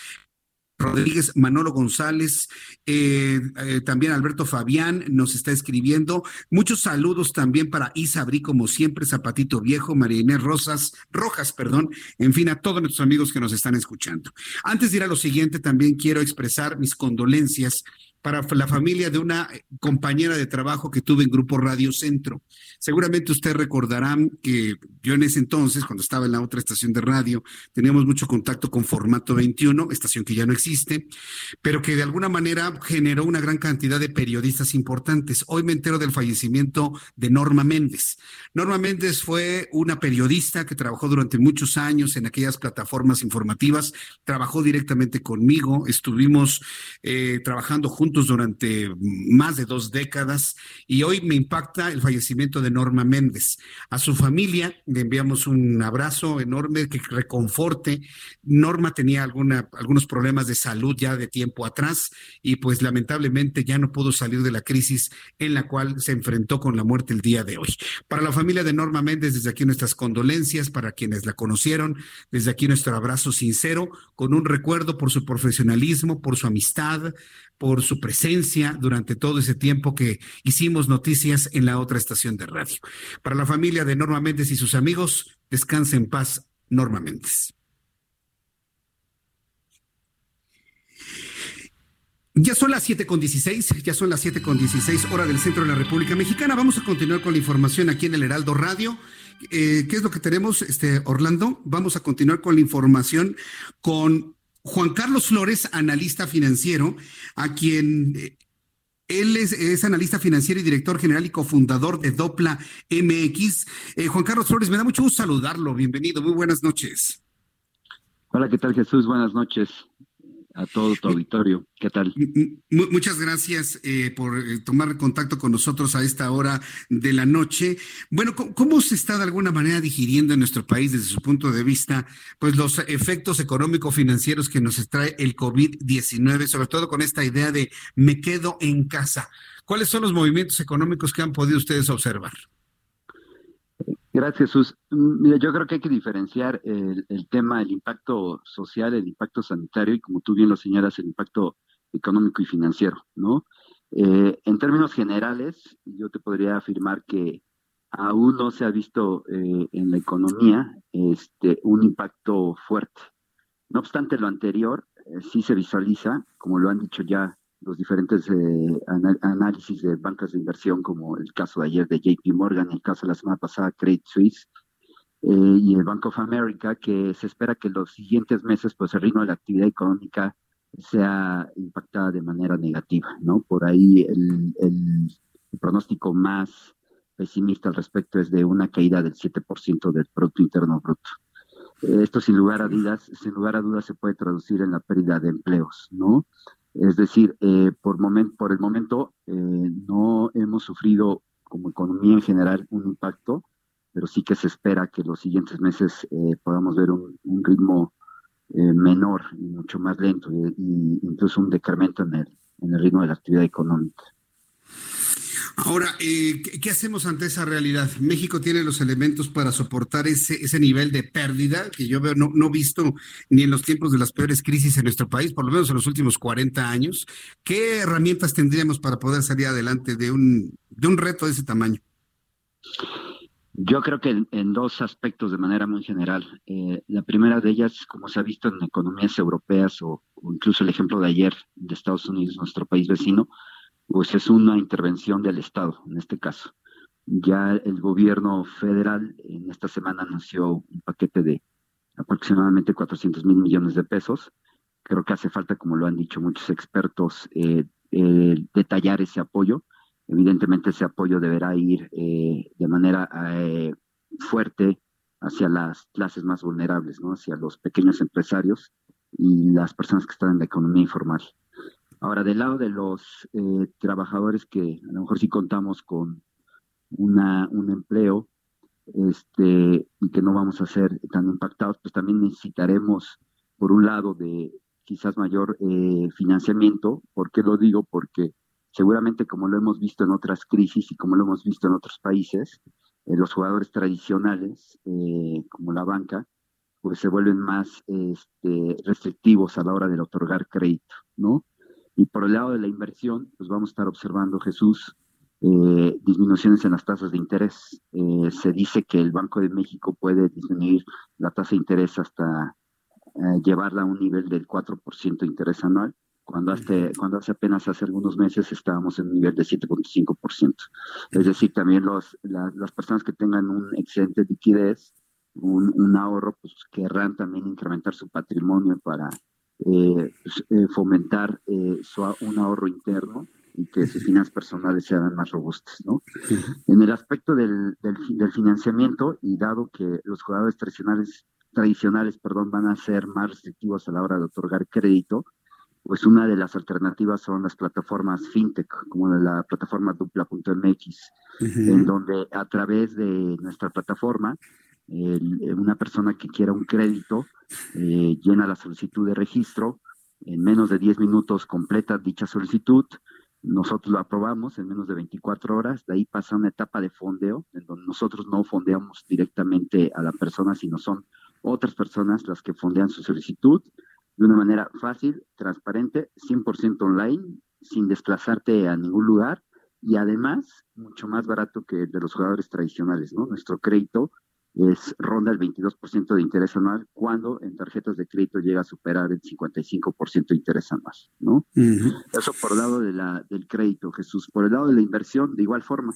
Rodríguez, Manolo González, eh, eh, también Alberto Fabián nos está escribiendo. Muchos saludos también para Isabri, como siempre, Zapatito Viejo, María Inés Rosas, Rojas, perdón, en fin, a todos nuestros amigos que nos están escuchando. Antes de ir a lo siguiente, también quiero expresar mis condolencias para la familia de una compañera de trabajo que tuve en Grupo Radio Centro. Seguramente usted recordarán que yo en ese entonces, cuando estaba en la otra estación de radio, teníamos mucho contacto con Formato 21, estación que ya no existe, pero que de alguna manera generó una gran cantidad de periodistas importantes. Hoy me entero del fallecimiento de Norma Méndez. Norma Méndez fue una periodista que trabajó durante muchos años en aquellas plataformas informativas, trabajó directamente conmigo, estuvimos eh, trabajando juntos durante más de dos décadas y hoy me impacta el fallecimiento de Norma Méndez. A su familia le enviamos un abrazo enorme que reconforte. Norma tenía algunos problemas de salud ya de tiempo atrás y pues lamentablemente ya no pudo salir de la crisis en la cual se enfrentó con la muerte el día de hoy. Para la familia de Norma Méndez, desde aquí nuestras condolencias, para quienes la conocieron, desde aquí nuestro abrazo sincero, con un recuerdo por su profesionalismo, por su amistad, por su presencia durante todo ese tiempo que hicimos noticias en la otra estación de radio. Para la familia de Norma Méndez y sus amigos, descanse en paz, Norma Méndez. Ya son las siete con dieciséis, ya son las siete con dieciséis hora del centro de la República Mexicana. Vamos a continuar con la información aquí en el Heraldo Radio. Eh, ¿Qué es lo que tenemos, este Orlando? Vamos a continuar con la información con Juan Carlos Flores, analista financiero, a quien eh, él es, analista financiero y director general y cofundador de Dopla MX. Eh, Juan Carlos Flores, me da mucho gusto saludarlo. Bienvenido, muy buenas noches. Hola, ¿qué tal Jesús? Buenas noches a todo tu auditorio. ¿Qué tal? Muchas gracias eh, por eh, tomar contacto con nosotros a esta hora de la noche. Bueno, ¿cómo, se está de alguna manera digiriendo en nuestro país desde su punto de vista, pues los efectos económico-financieros que nos trae el COVID-19, sobre todo con esta idea de me quedo en casa? ¿Cuáles son los movimientos económicos que han podido ustedes observar? Gracias, Jesús. Mm, mira, yo creo que hay que diferenciar el, tema, el impacto social, el impacto sanitario y, como tú bien lo señalas, el impacto económico y financiero, ¿no? Eh, en términos generales, yo te podría afirmar que aún no se ha visto eh, en la economía este, un impacto fuerte. No obstante lo anterior, eh, sí se visualiza, como lo han dicho ya los diferentes eh, análisis de bancas de inversión, como el caso de ayer de JP Morgan, el caso de la semana pasada Credit Suisse eh, y el Bank of America, que se espera que los siguientes meses, pues el ritmo de la actividad económica sea impactada de manera negativa, ¿no? Por ahí el, el, pronóstico más pesimista al respecto es de una caída del 7% del Producto Interno Bruto. Eh, esto sin lugar a dudas, sin lugar a dudas se puede traducir en la pérdida de empleos, ¿no? Es decir, eh, por, por el momento eh, no hemos sufrido como economía en general un impacto, pero sí que se espera que los siguientes meses podamos ver un, ritmo menor y mucho más lento, e incluso un decremento en el, en el ritmo de la actividad económica. Ahora, eh, ¿qué hacemos ante esa realidad? México tiene los elementos para soportar ese, ese nivel de pérdida que yo veo no, no visto ni en los tiempos de las peores crisis en nuestro país, por lo menos en los últimos 40 años. ¿Qué herramientas tendríamos para poder salir adelante de un, de un reto de ese tamaño? Yo creo que en, dos aspectos de manera muy general. Eh, la primera de ellas, como se ha visto en economías europeas o incluso el ejemplo de ayer de Estados Unidos, nuestro país vecino, pues es una intervención del Estado, en este caso. Ya el gobierno federal en esta semana anunció un paquete de aproximadamente 400 mil millones de pesos. Creo que hace falta, como lo han dicho muchos expertos, eh, eh, detallar ese apoyo. Evidentemente ese apoyo deberá ir eh, de manera fuerte hacia las clases más vulnerables, ¿no? hacia los pequeños empresarios y las personas que están en la economía informal. Ahora, del lado de los eh, trabajadores que a lo mejor sí contamos con una, un empleo este, y que no vamos a ser tan impactados, pues también necesitaremos, por un lado, de quizás mayor eh, financiamiento. ¿Por qué lo digo? Porque seguramente como lo hemos visto en otras crisis y como lo hemos visto en otros países, eh, los jugadores tradicionales, como la banca, pues se vuelven más este, restrictivos a la hora de otorgar crédito, ¿no? Y por el lado de la inversión, pues vamos a estar observando, Jesús, eh, disminuciones en las tasas de interés. Eh, se dice que el Banco de México puede disminuir la tasa de interés hasta eh, llevarla a un nivel del 4% de interés anual, cuando, hace, cuando hace apenas hace algunos meses estábamos en un nivel de 7.5%. Es decir, también los, las personas que tengan un excedente de liquidez, un, un ahorro, pues querrán también incrementar su patrimonio para eh, eh, fomentar eh, un ahorro interno y que sus finanzas personales sean más robustas. ¿no? En el aspecto del, del, financiamiento, y dado que los jugadores tradicionales, tradicionales perdón, van a ser más restrictivos a la hora de otorgar crédito, pues una de las alternativas son las plataformas fintech, como la plataforma dupla.mx, en donde a través de nuestra plataforma una persona que quiera un crédito eh, llena la solicitud de registro, en menos de 10 minutos completa dicha solicitud, nosotros lo aprobamos en menos de 24 horas, de ahí pasa una etapa de fondeo, en donde nosotros no fondeamos directamente a la persona, sino son otras personas las que fondean su solicitud de una manera fácil, transparente, 100% online, sin desplazarte a ningún lugar y además mucho más barato que el de los jugadores tradicionales. Nuestro crédito es ronda el 22% de interés anual cuando en tarjetas de crédito llega a superar el 55% de interés anual, ¿no? Eso por el lado de la, del crédito, Jesús. Por el lado de la inversión, de igual forma,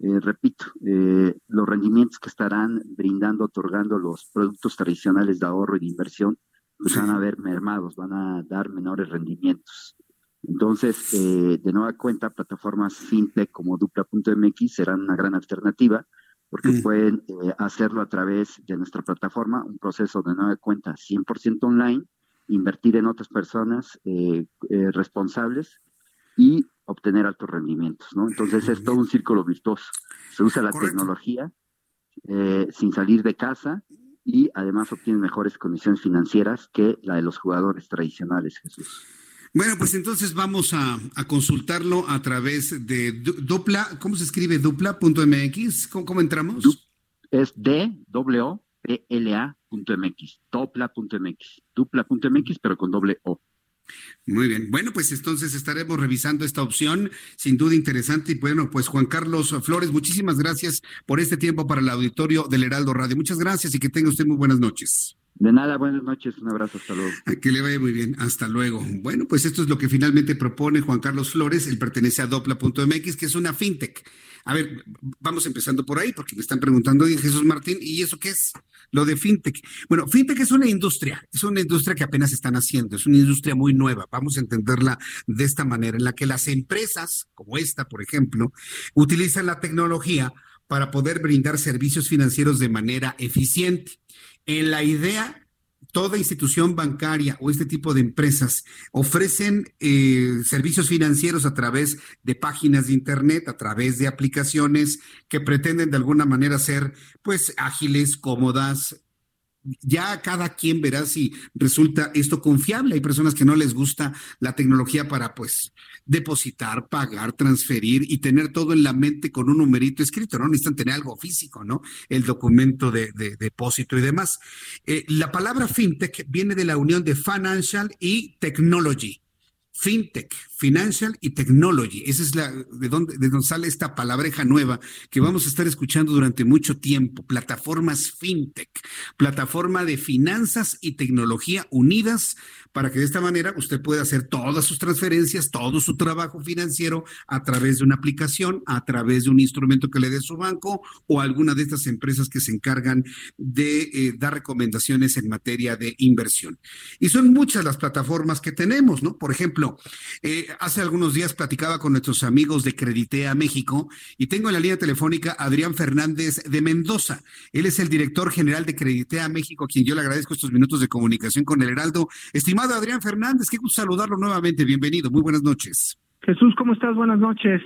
eh, repito, eh, los rendimientos que estarán brindando, otorgando los productos tradicionales de ahorro y de inversión, pues van a ver mermados, van a dar menores rendimientos. Entonces, eh, de nueva cuenta, plataformas fintech como dupla.mx serán una gran alternativa porque mm. pueden eh, hacerlo a través de nuestra plataforma, un proceso de nueva cuenta 100% online, invertir en otras personas eh, eh, responsables y obtener altos rendimientos, ¿no? Entonces es todo un círculo virtuoso. Se usa la tecnología sin salir de casa y además obtiene mejores condiciones financieras que la de los jugadores tradicionales, Jesús. Bueno, pues entonces vamos a, consultarlo a través de Dupla, ¿cómo se escribe Dupla.mx? ¿Cómo, ¿Cómo, entramos? Es D W P L A.mx, Dupla.mx, Dupla.mx, pero con doble O. Muy bien. Bueno, pues entonces estaremos revisando esta opción, sin duda interesante. Y bueno, pues Juan Carlos Flores, muchísimas gracias por este tiempo para el auditorio del Heraldo Radio. Muchas gracias y que tenga usted muy buenas noches. De nada, buenas noches, un abrazo, hasta luego. Que le vaya muy bien, hasta luego. Bueno, pues esto es lo que finalmente propone Juan Carlos Flores, él pertenece a Dopla.mx, que es una fintech. A ver, vamos empezando por ahí, porque me están preguntando, Jesús Martín, ¿y eso qué es? Lo de fintech. Bueno, fintech es una industria, es una industria que apenas están haciendo, es una industria muy nueva, vamos a entenderla de esta manera, en la que las empresas, como esta, por ejemplo, utilizan la tecnología para poder brindar servicios financieros de manera eficiente. En la idea, toda institución bancaria o este tipo de empresas ofrecen eh, servicios financieros a través de páginas de Internet, a través de aplicaciones que pretenden de alguna manera ser pues ágiles, cómodas, ya cada quien verá si resulta esto confiable. Hay personas que no les gusta la tecnología para, pues, depositar, pagar, transferir y tener todo en la mente con un numerito escrito, ¿no? Necesitan tener algo físico, ¿no? El documento de, depósito y demás. Eh, la palabra fintech viene de la unión de financial y technology. FinTech, Financial y Technology. Esa es la de donde, de donde sale esta palabreja nueva que vamos a estar escuchando durante mucho tiempo. Plataformas FinTech, plataforma de finanzas y tecnología unidas para que de esta manera usted pueda hacer todas sus transferencias, todo su trabajo financiero a través de una aplicación, a través de un instrumento que le dé su banco o alguna de estas empresas que se encargan de eh, dar recomendaciones en materia de inversión. Y son muchas las plataformas que tenemos, ¿no? Por ejemplo, eh, hace algunos días platicaba con nuestros amigos de Creditea México y tengo en la línea telefónica a Adrián Fernández de Mendoza. Él es el director general de Creditea México, a quien yo le agradezco estos minutos de comunicación con el Heraldo. Estimado Adrián Fernández, qué gusto saludarlo nuevamente. Bienvenido, muy buenas noches. Jesús, ¿cómo estás? Buenas noches.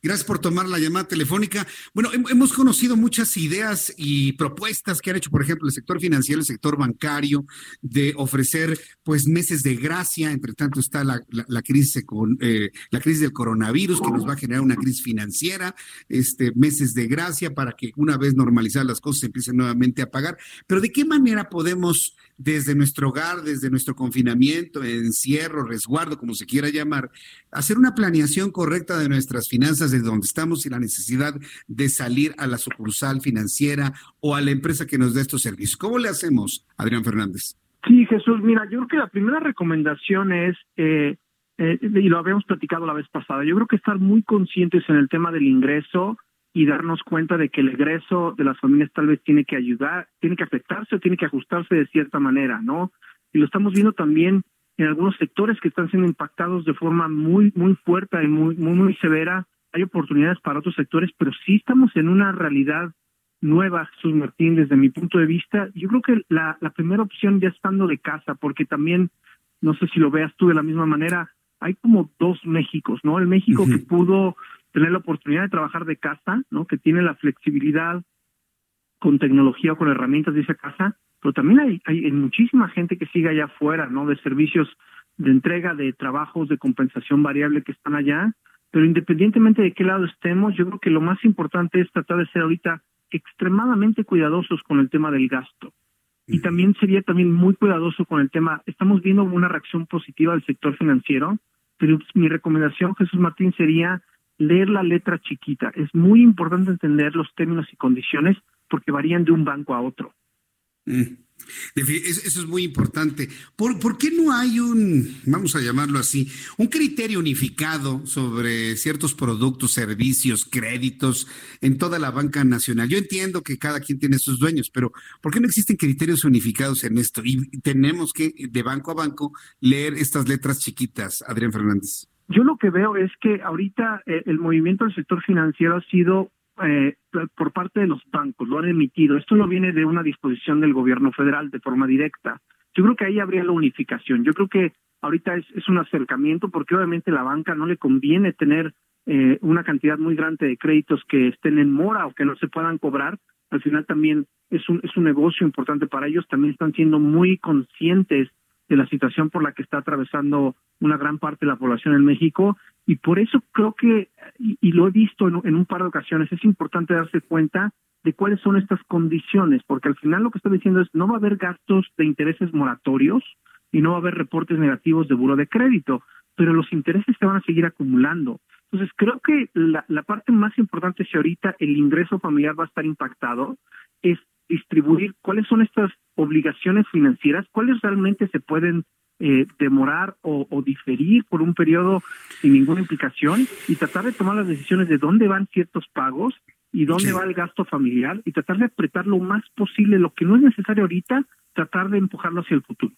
Gracias por tomar la llamada telefónica. Bueno, hemos conocido muchas ideas y propuestas que han hecho, por ejemplo, el sector financiero, el sector bancario, de ofrecer pues meses de gracia. Entre tanto está la, la, crisis, con, eh, la crisis del coronavirus que nos va a generar una crisis financiera, este, meses de gracia para que una vez normalizadas las cosas se empiecen nuevamente a pagar. Pero ¿de qué manera podemos desde nuestro hogar, desde nuestro confinamiento, encierro, resguardo, como se quiera llamar, hacer una planeación correcta de nuestras finanzas, de donde estamos y la necesidad de salir a la sucursal financiera o a la empresa que nos dé estos servicios. ¿Cómo le hacemos, Adrián Fernández? Sí, Jesús, mira, yo creo que la primera recomendación es, eh, eh, y lo habíamos platicado la vez pasada, yo creo que estar muy conscientes en el tema del ingreso y darnos cuenta de que el egreso de las familias tal vez tiene que ayudar, tiene que afectarse o tiene que ajustarse de cierta manera, ¿no? Y lo estamos viendo también en algunos sectores que están siendo impactados de forma muy, muy fuerte y muy, muy, muy severa. Hay oportunidades para otros sectores, pero sí estamos en una realidad nueva, Jesús Martín, desde mi punto de vista. Yo creo que la, la primera opción ya estando de casa, porque también, no sé si lo veas tú de la misma manera, hay como dos Méxicos, ¿no? El México que pudo tener la oportunidad de trabajar de casa, ¿no? Que tiene la flexibilidad con tecnología o con herramientas de esa casa, pero también hay, hay, muchísima gente que sigue allá afuera, ¿no? De servicios de entrega, de trabajos, de compensación variable que están allá, pero independientemente de qué lado estemos, yo creo que lo más importante es tratar de ser ahorita extremadamente cuidadosos con el tema del gasto. Y también sería también muy cuidadoso con el tema, estamos viendo una reacción positiva del sector financiero, pero mi recomendación, Jesús Martín, sería leer la letra chiquita. Es muy importante entender los términos y condiciones porque varían de un banco a otro. Mm. Eso es muy importante. ¿Por, ¿Por, qué no hay un, vamos a llamarlo así, un criterio unificado sobre ciertos productos, servicios, créditos en toda la banca nacional? Yo entiendo que cada quien tiene sus dueños, pero ¿por qué no existen criterios unificados en esto? Y tenemos que, de banco a banco, leer estas letras chiquitas, Adrián Fernández. Yo lo que veo es que ahorita eh, el movimiento del sector financiero ha sido eh, por parte de los bancos, lo han emitido. Esto no viene de una disposición del gobierno federal de forma directa. Yo creo que ahí habría la unificación. Yo creo que ahorita es, es un acercamiento porque obviamente la banca no le conviene tener eh, una cantidad muy grande de créditos que estén en mora o que no se puedan cobrar. Al final también es un, es un negocio importante para ellos. También están siendo muy conscientes de la situación por la que está atravesando una gran parte de la población en México y por eso creo que, y, lo he visto en, un par de ocasiones, es importante darse cuenta de cuáles son estas condiciones, porque al final lo que estoy diciendo es no va a haber gastos de intereses moratorios y no va a haber reportes negativos de buro de crédito, pero los intereses se van a seguir acumulando. Entonces creo que la, parte más importante si ahorita el ingreso familiar va a estar impactado es distribuir cuáles son estas obligaciones financieras, cuáles realmente se pueden eh, demorar o, diferir por un periodo sin ninguna implicación y tratar de tomar las decisiones de dónde van ciertos pagos y dónde va el gasto familiar y tratar de apretar lo más posible lo que no es necesario ahorita, tratar de empujarlo hacia el futuro.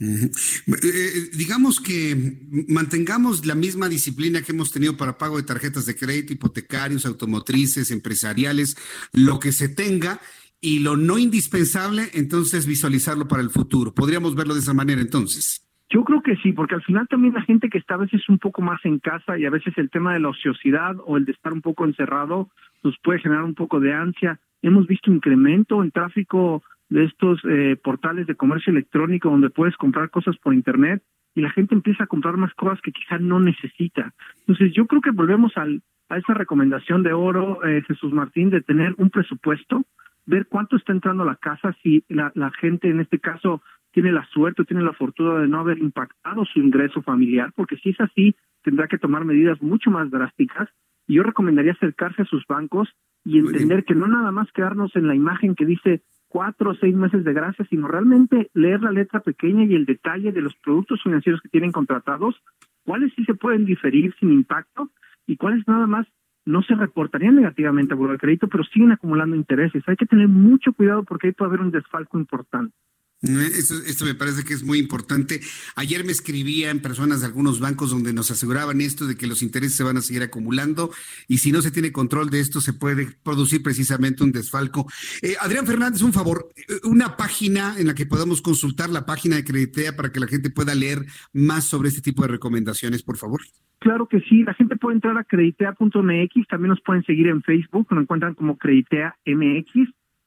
Eh, digamos que mantengamos la misma disciplina que hemos tenido para pago de tarjetas de crédito, hipotecarios, automotrices, empresariales, lo que se tenga y lo no indispensable, entonces visualizarlo para el futuro. Podríamos verlo de esa manera entonces. Yo creo que sí, porque al final también la gente que está a veces un poco más en casa y a veces el tema de la ociosidad o el de estar un poco encerrado nos puede generar un poco de ansia. Hemos visto incremento en tráfico de estos eh, portales de comercio electrónico donde puedes comprar cosas por internet y la gente empieza a comprar más cosas que quizá no necesita. Entonces yo creo que volvemos al, a esa recomendación de oro, eh, Jesús Martín, de tener un presupuesto, ver cuánto está entrando a la casa, si la, la gente en este caso tiene la suerte o tiene la fortuna de no haber impactado su ingreso familiar, porque si es así, tendrá que tomar medidas mucho más drásticas. Y yo recomendaría acercarse a sus bancos y entender que no nada más quedarnos en la imagen que dice cuatro o seis meses de gracia, sino realmente leer la letra pequeña y el detalle de los productos financieros que tienen contratados, cuáles sí se pueden diferir sin impacto y cuáles nada más no se reportarían negativamente a el crédito, pero siguen acumulando intereses. Hay que tener mucho cuidado porque ahí puede haber un desfalco importante. Esto, esto, me parece que es muy importante. Ayer me escribían personas de algunos bancos donde nos aseguraban esto de que los intereses se van a seguir acumulando y si no se tiene control de esto se puede producir precisamente un desfalco. Eh, Adrián Fernández, un favor, eh, una página en la que podamos consultar la página de Creditea para que la gente pueda leer más sobre este tipo de recomendaciones, por favor. Claro que sí, la gente puede entrar a creditea.mx, también nos pueden seguir en Facebook, nos encuentran como Creditea MX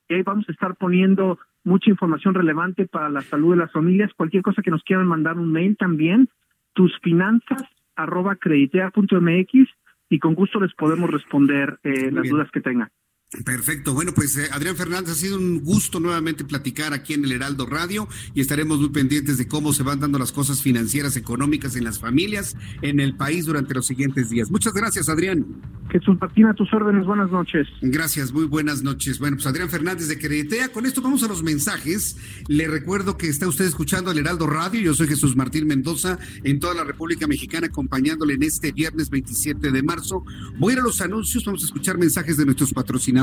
y ahí vamos a estar poniendo mucha información relevante para la salud de las familias. Cualquier cosa que nos quieran mandar un mail también, tusfinanzas arroba creditea.mx y con gusto les podemos responder eh, las dudas que tengan. Perfecto. Bueno, pues eh, Adrián Fernández, ha sido un gusto nuevamente platicar aquí en el Heraldo Radio y estaremos muy pendientes de cómo se van dando las cosas financieras, económicas en las familias, en el país durante los siguientes días. Muchas gracias, Adrián. Jesús Martín, a tus órdenes. Buenas noches. Gracias, muy buenas noches. Bueno, pues Adrián Fernández de Creditea. Con esto vamos a los mensajes. Le recuerdo que está usted escuchando el Heraldo Radio. Yo soy Jesús Martín Mendoza en toda la República Mexicana, acompañándole en este viernes 27 de marzo. Voy a ir a los anuncios, vamos a escuchar mensajes de nuestros patrocinadores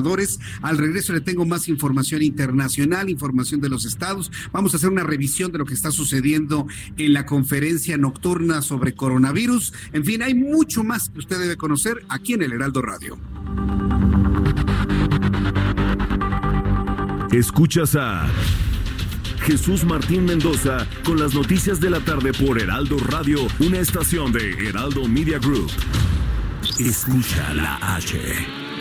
al regreso le tengo más información internacional, información de los estados. Vamos a hacer una revisión de lo que está sucediendo en la conferencia nocturna sobre coronavirus. En fin, hay mucho más que usted debe conocer aquí en el Heraldo Radio. Escuchas a Jesús Martín Mendoza con las noticias de la tarde por Heraldo Radio, una estación de Heraldo Media Group. Escucha la H.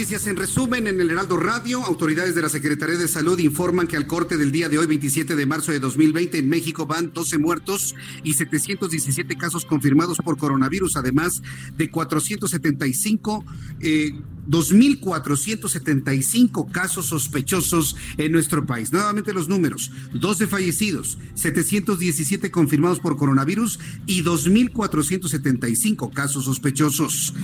Noticias en resumen en el Heraldo Radio. Autoridades de la Secretaría de Salud informan que al corte del día de hoy, 27 de marzo de 2020, en México van 12 muertos y 717 casos confirmados por coronavirus, además de 475 eh, 2.475 casos sospechosos en nuestro país. Nuevamente los números, 12 fallecidos, 717 confirmados por coronavirus y 2.475 casos sospechosos.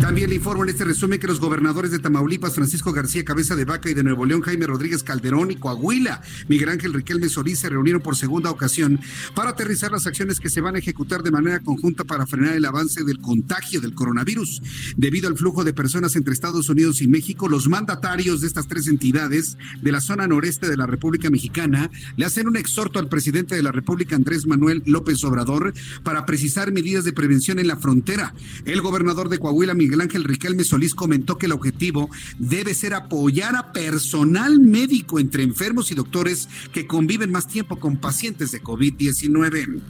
También le informo en este resumen que los gobernadores de Tamaulipas, Francisco García Cabeza de Vaca y de Nuevo León, Jaime Rodríguez Calderón y Coahuila, Miguel Ángel Riquelme Solís se reunieron por segunda ocasión para aterrizar las acciones que se van a ejecutar de manera conjunta para frenar el avance del contagio del coronavirus. Debido al flujo de personas entre Estados Unidos y México, los mandatarios de estas tres entidades de la zona noreste de la República Mexicana le hacen un exhorto al presidente de la República, Andrés Manuel López Obrador, para precisar medidas de prevención en la frontera. El gobernador de Coahuila, Miguel Ángel Riquelme Solís, comentó que el objetivo debe ser apoyar a personal médico entre enfermos y doctores que conviven más tiempo con pacientes de COVID-19.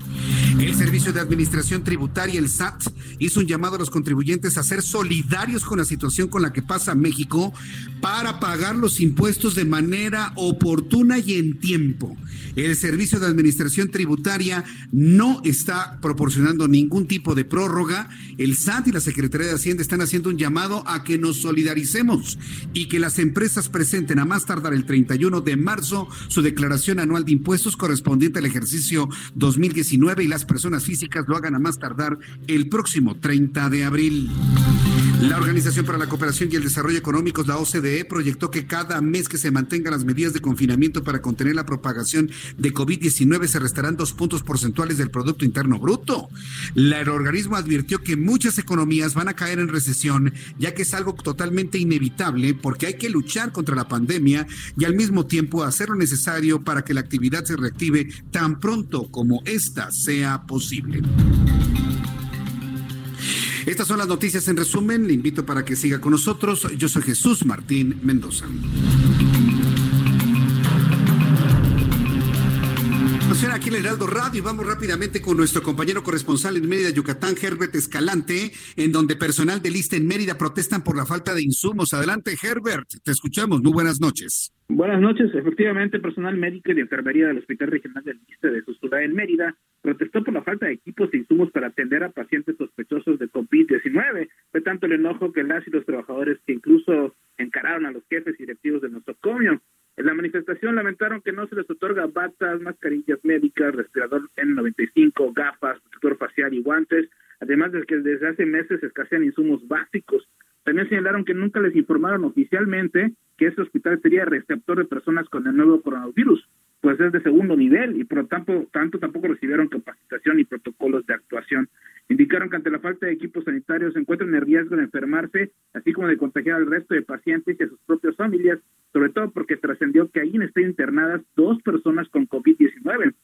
El Servicio de Administración Tributaria, el SAT, hizo un llamado a los contribuyentes a ser solidarios con la situación con la que pasa México para pagar los impuestos de manera oportuna y en tiempo. El Servicio de Administración Tributaria no está proporcionando ningún tipo de prórroga. El SAT y la Secretaría de Hacienda están haciendo un llamado a que nos solidaricemos y que las empresas presenten a más tardar el 31 de marzo su declaración anual de impuestos correspondiente al ejercicio 2019 y las personas físicas lo hagan a más tardar el próximo 30 de abril. La Organización para la Cooperación y el Desarrollo Económicos, la OCDE, proyectó que cada mes que se mantengan las medidas de confinamiento para contener la propagación de COVID-19 se restarán dos puntos porcentuales del Producto Interno Bruto. El organismo advirtió que muchas economías van a caer en recesión, ya que es algo totalmente inevitable porque hay que luchar contra la pandemia y al mismo tiempo hacer lo necesario para que la actividad se reactive tan pronto como esta sea posible. Estas son las noticias en resumen. Le invito para que siga con nosotros. Yo soy Jesús Martín Mendoza. aquí en el Heraldo Radio y vamos rápidamente con nuestro compañero corresponsal en Mérida, Yucatán, Herbert Escalante, en donde personal de lista en Mérida protestan por la falta de insumos. Adelante, Herbert, te escuchamos. Muy buenas noches. Buenas noches. Efectivamente, personal médico y de enfermería del Hospital Regional del Liste de ciudad en Mérida protestó por la falta de equipos e insumos para atender a pacientes sospechosos de COVID-19. Fue tanto el enojo que las y los trabajadores que incluso encararon a los jefes directivos del nosocomio. En la manifestación lamentaron que no se les otorga batas, mascarillas médicas, respirador N95, gafas, protector facial y guantes, además de que desde hace meses escasean insumos básicos. También señalaron que nunca les informaron oficialmente que este hospital sería receptor de personas con el nuevo coronavirus, pues es de segundo nivel y por lo tanto, tampoco recibieron capacitación y protocolos de actuación. Indicaron que ante la falta de equipos sanitarios se encuentran en riesgo de enfermarse, así como de contagiar al resto de pacientes y a sus propias familias, sobre todo porque trascendió que ahí estén internadas dos personas con COVID-19.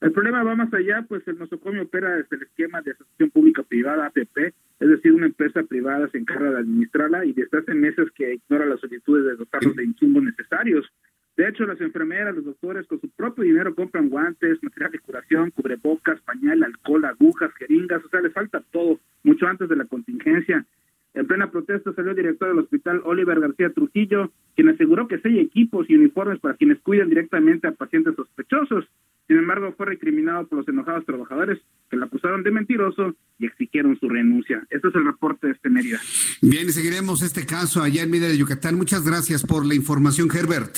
El problema va más allá, pues el nosocomio opera desde el esquema de asociación pública-privada, APP, es decir, una empresa privada se encarga de administrarla y desde hace meses que ignora las solicitudes de dotarlos de insumos necesarios. De hecho, las enfermeras, los doctores con su propio dinero compran guantes, material de curación, cubrebocas, pañal, alcohol, agujas, jeringas, o sea, les falta todo, mucho antes de la contingencia. En plena protesta salió el director del hospital Oliver García Trujillo, quien aseguró que hay equipos y uniformes para quienes cuidan directamente a pacientes sospechosos. Sin embargo, fue recriminado por los enojados trabajadores que lo acusaron de mentiroso y exigieron su renuncia. Este es el reporte de este Mérida. Bien, seguiremos este caso allá en Mérida de Yucatán. Muchas gracias por la información, Herbert.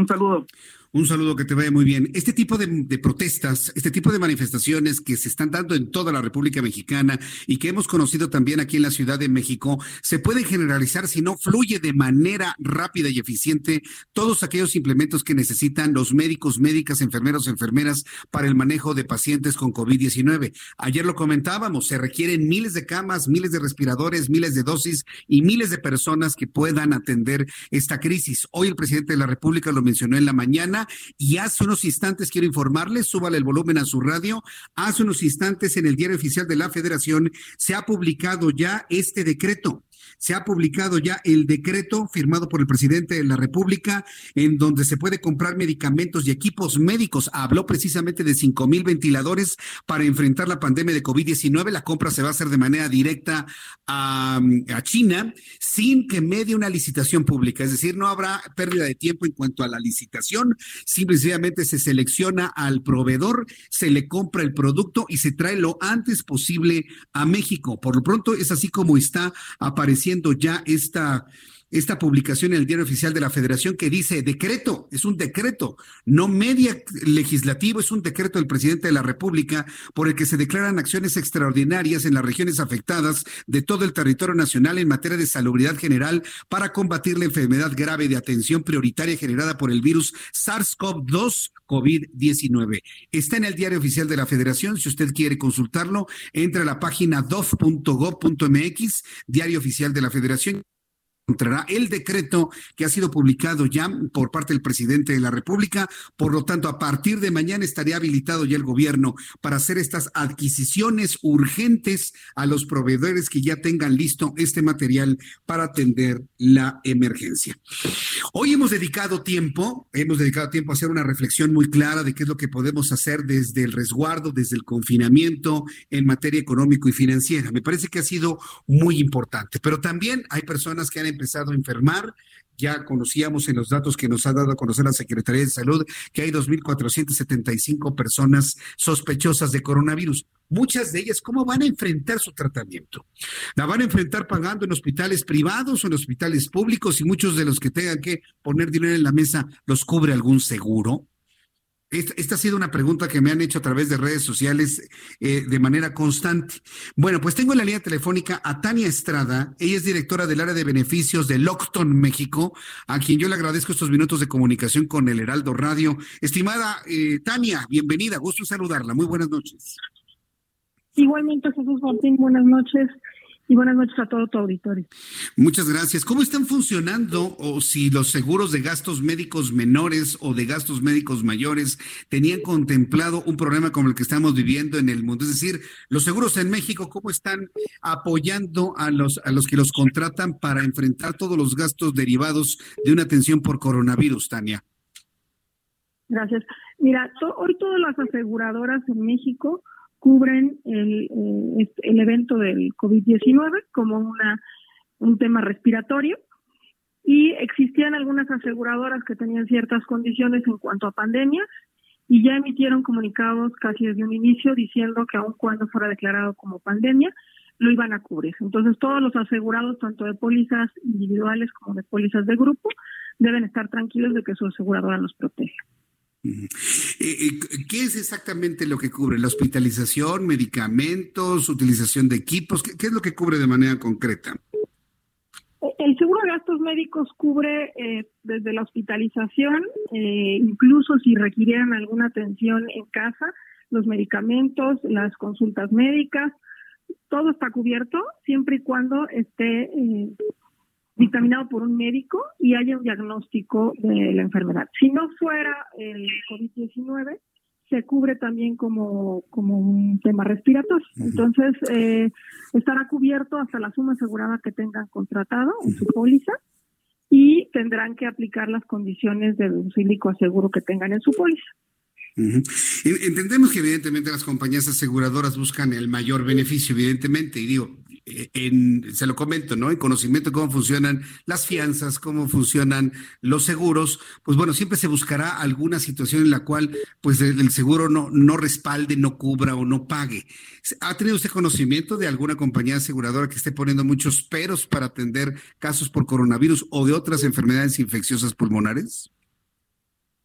Un saludo. Un saludo que te vaya muy bien. Este tipo de, protestas, este tipo de manifestaciones que se están dando en toda la República Mexicana y que hemos conocido también aquí en la Ciudad de México, se pueden generalizar si no fluye de manera rápida y eficiente todos aquellos implementos que necesitan los médicos, médicas, enfermeros, enfermeras para el manejo de pacientes con COVID-19. Ayer lo comentábamos, se requieren miles de camas, miles de respiradores, miles de dosis y miles de personas que puedan atender esta crisis. Hoy el presidente de la República lo mencionó en la mañana y hace unos instantes quiero informarles, súbale el volumen a su radio, hace unos instantes en el diario oficial de la Federación se ha publicado ya este decreto se ha publicado ya el decreto firmado por el presidente de la República en donde se puede comprar medicamentos y equipos médicos. Habló precisamente de cinco mil ventiladores para enfrentar la pandemia de COVID-19. La compra se va a hacer de manera directa a, a China sin que medie una licitación pública. Es decir, no habrá pérdida de tiempo en cuanto a la licitación. Simplemente se selecciona al proveedor, se le compra el producto y se trae lo antes posible a México. Por lo pronto es así como está apareciendo siendo ya esta, esta publicación en el diario oficial de la Federación que dice decreto, es un decreto, no media legislativo, es un decreto del presidente de la República por el que se declaran acciones extraordinarias en las regiones afectadas de todo el territorio nacional en materia de salubridad general para combatir la enfermedad grave de atención prioritaria generada por el virus SARS-CoV-2 COVID-19. Está en el diario oficial de la Federación. Si usted quiere consultarlo, entra a la página dof.gov.mx, diario oficial de la Federación encontrará el decreto que ha sido publicado ya por parte del presidente de la República. Por lo tanto, a partir de mañana estaría habilitado ya el gobierno para hacer estas adquisiciones urgentes a los proveedores que ya tengan listo este material para atender la emergencia. Hoy hemos dedicado tiempo, hemos dedicado tiempo a hacer una reflexión muy clara de qué es lo que podemos hacer desde el resguardo, desde el confinamiento en materia económico y financiera. Me parece que ha sido muy importante, pero también hay personas que han empezado a enfermar. Ya conocíamos en los datos que nos ha dado a conocer la Secretaría de Salud que hay 2.475 personas sospechosas de coronavirus. Muchas de ellas, ¿cómo van a enfrentar su tratamiento? ¿La van a enfrentar pagando en hospitales privados o en hospitales públicos? Y muchos de los que tengan que poner dinero en la mesa, ¿los cubre algún seguro? Esta, ha sido una pregunta que me han hecho a través de redes sociales eh, de manera constante. Bueno, pues tengo en la línea telefónica a Tania Estrada. Ella es directora del área de beneficios de Lockton, México, a quien yo le agradezco estos minutos de comunicación con el Heraldo Radio. Estimada eh, Tania, bienvenida, gusto saludarla. Muy buenas noches. Igualmente, Jesús Martín, buenas noches y buenas noches a todo tu auditorio. Muchas gracias. ¿Cómo están funcionando o si los seguros de gastos médicos menores o de gastos médicos mayores tenían contemplado un problema como el que estamos viviendo en el mundo? Es decir, los seguros en México, ¿cómo están apoyando a los, a los que los contratan para enfrentar todos los gastos derivados de una atención por coronavirus, Tania? Gracias. Mira, hoy todas las aseguradoras en México cubren el, eh, el evento del COVID-19 como una, un tema respiratorio y existían algunas aseguradoras que tenían ciertas condiciones en cuanto a pandemia y ya emitieron comunicados casi desde un inicio diciendo que aun cuando fuera declarado como pandemia, lo iban a cubrir. Entonces todos los asegurados, tanto de pólizas individuales como de pólizas de grupo, deben estar tranquilos de que su aseguradora los protege. Eh, eh, ¿Qué es exactamente lo que cubre? ¿La hospitalización, medicamentos, utilización de equipos? ¿Qué, es lo que cubre de manera concreta? El seguro de gastos médicos cubre eh, desde la hospitalización, incluso si requirieran alguna atención en casa, los medicamentos, las consultas médicas, todo está cubierto siempre y cuando esté dictaminado por un médico y haya un diagnóstico de la enfermedad. Si no fuera el COVID-19, se cubre también como, como un tema respiratorio. Entonces, eh, estará cubierto hasta la suma asegurada que tengan contratado en su póliza y tendrán que aplicar las condiciones de deducible aseguro que tengan en su póliza. Entendemos que evidentemente las compañías aseguradoras buscan el mayor beneficio, evidentemente, y digo, en, se lo comento, ¿no? En conocimiento de cómo funcionan las fianzas, cómo funcionan los seguros, pues bueno, siempre se buscará alguna situación en la cual pues el, seguro no, no respalde, no cubra o no pague. ¿Ha tenido usted conocimiento de alguna compañía aseguradora que esté poniendo muchos peros para atender casos por coronavirus o de otras enfermedades infecciosas pulmonares?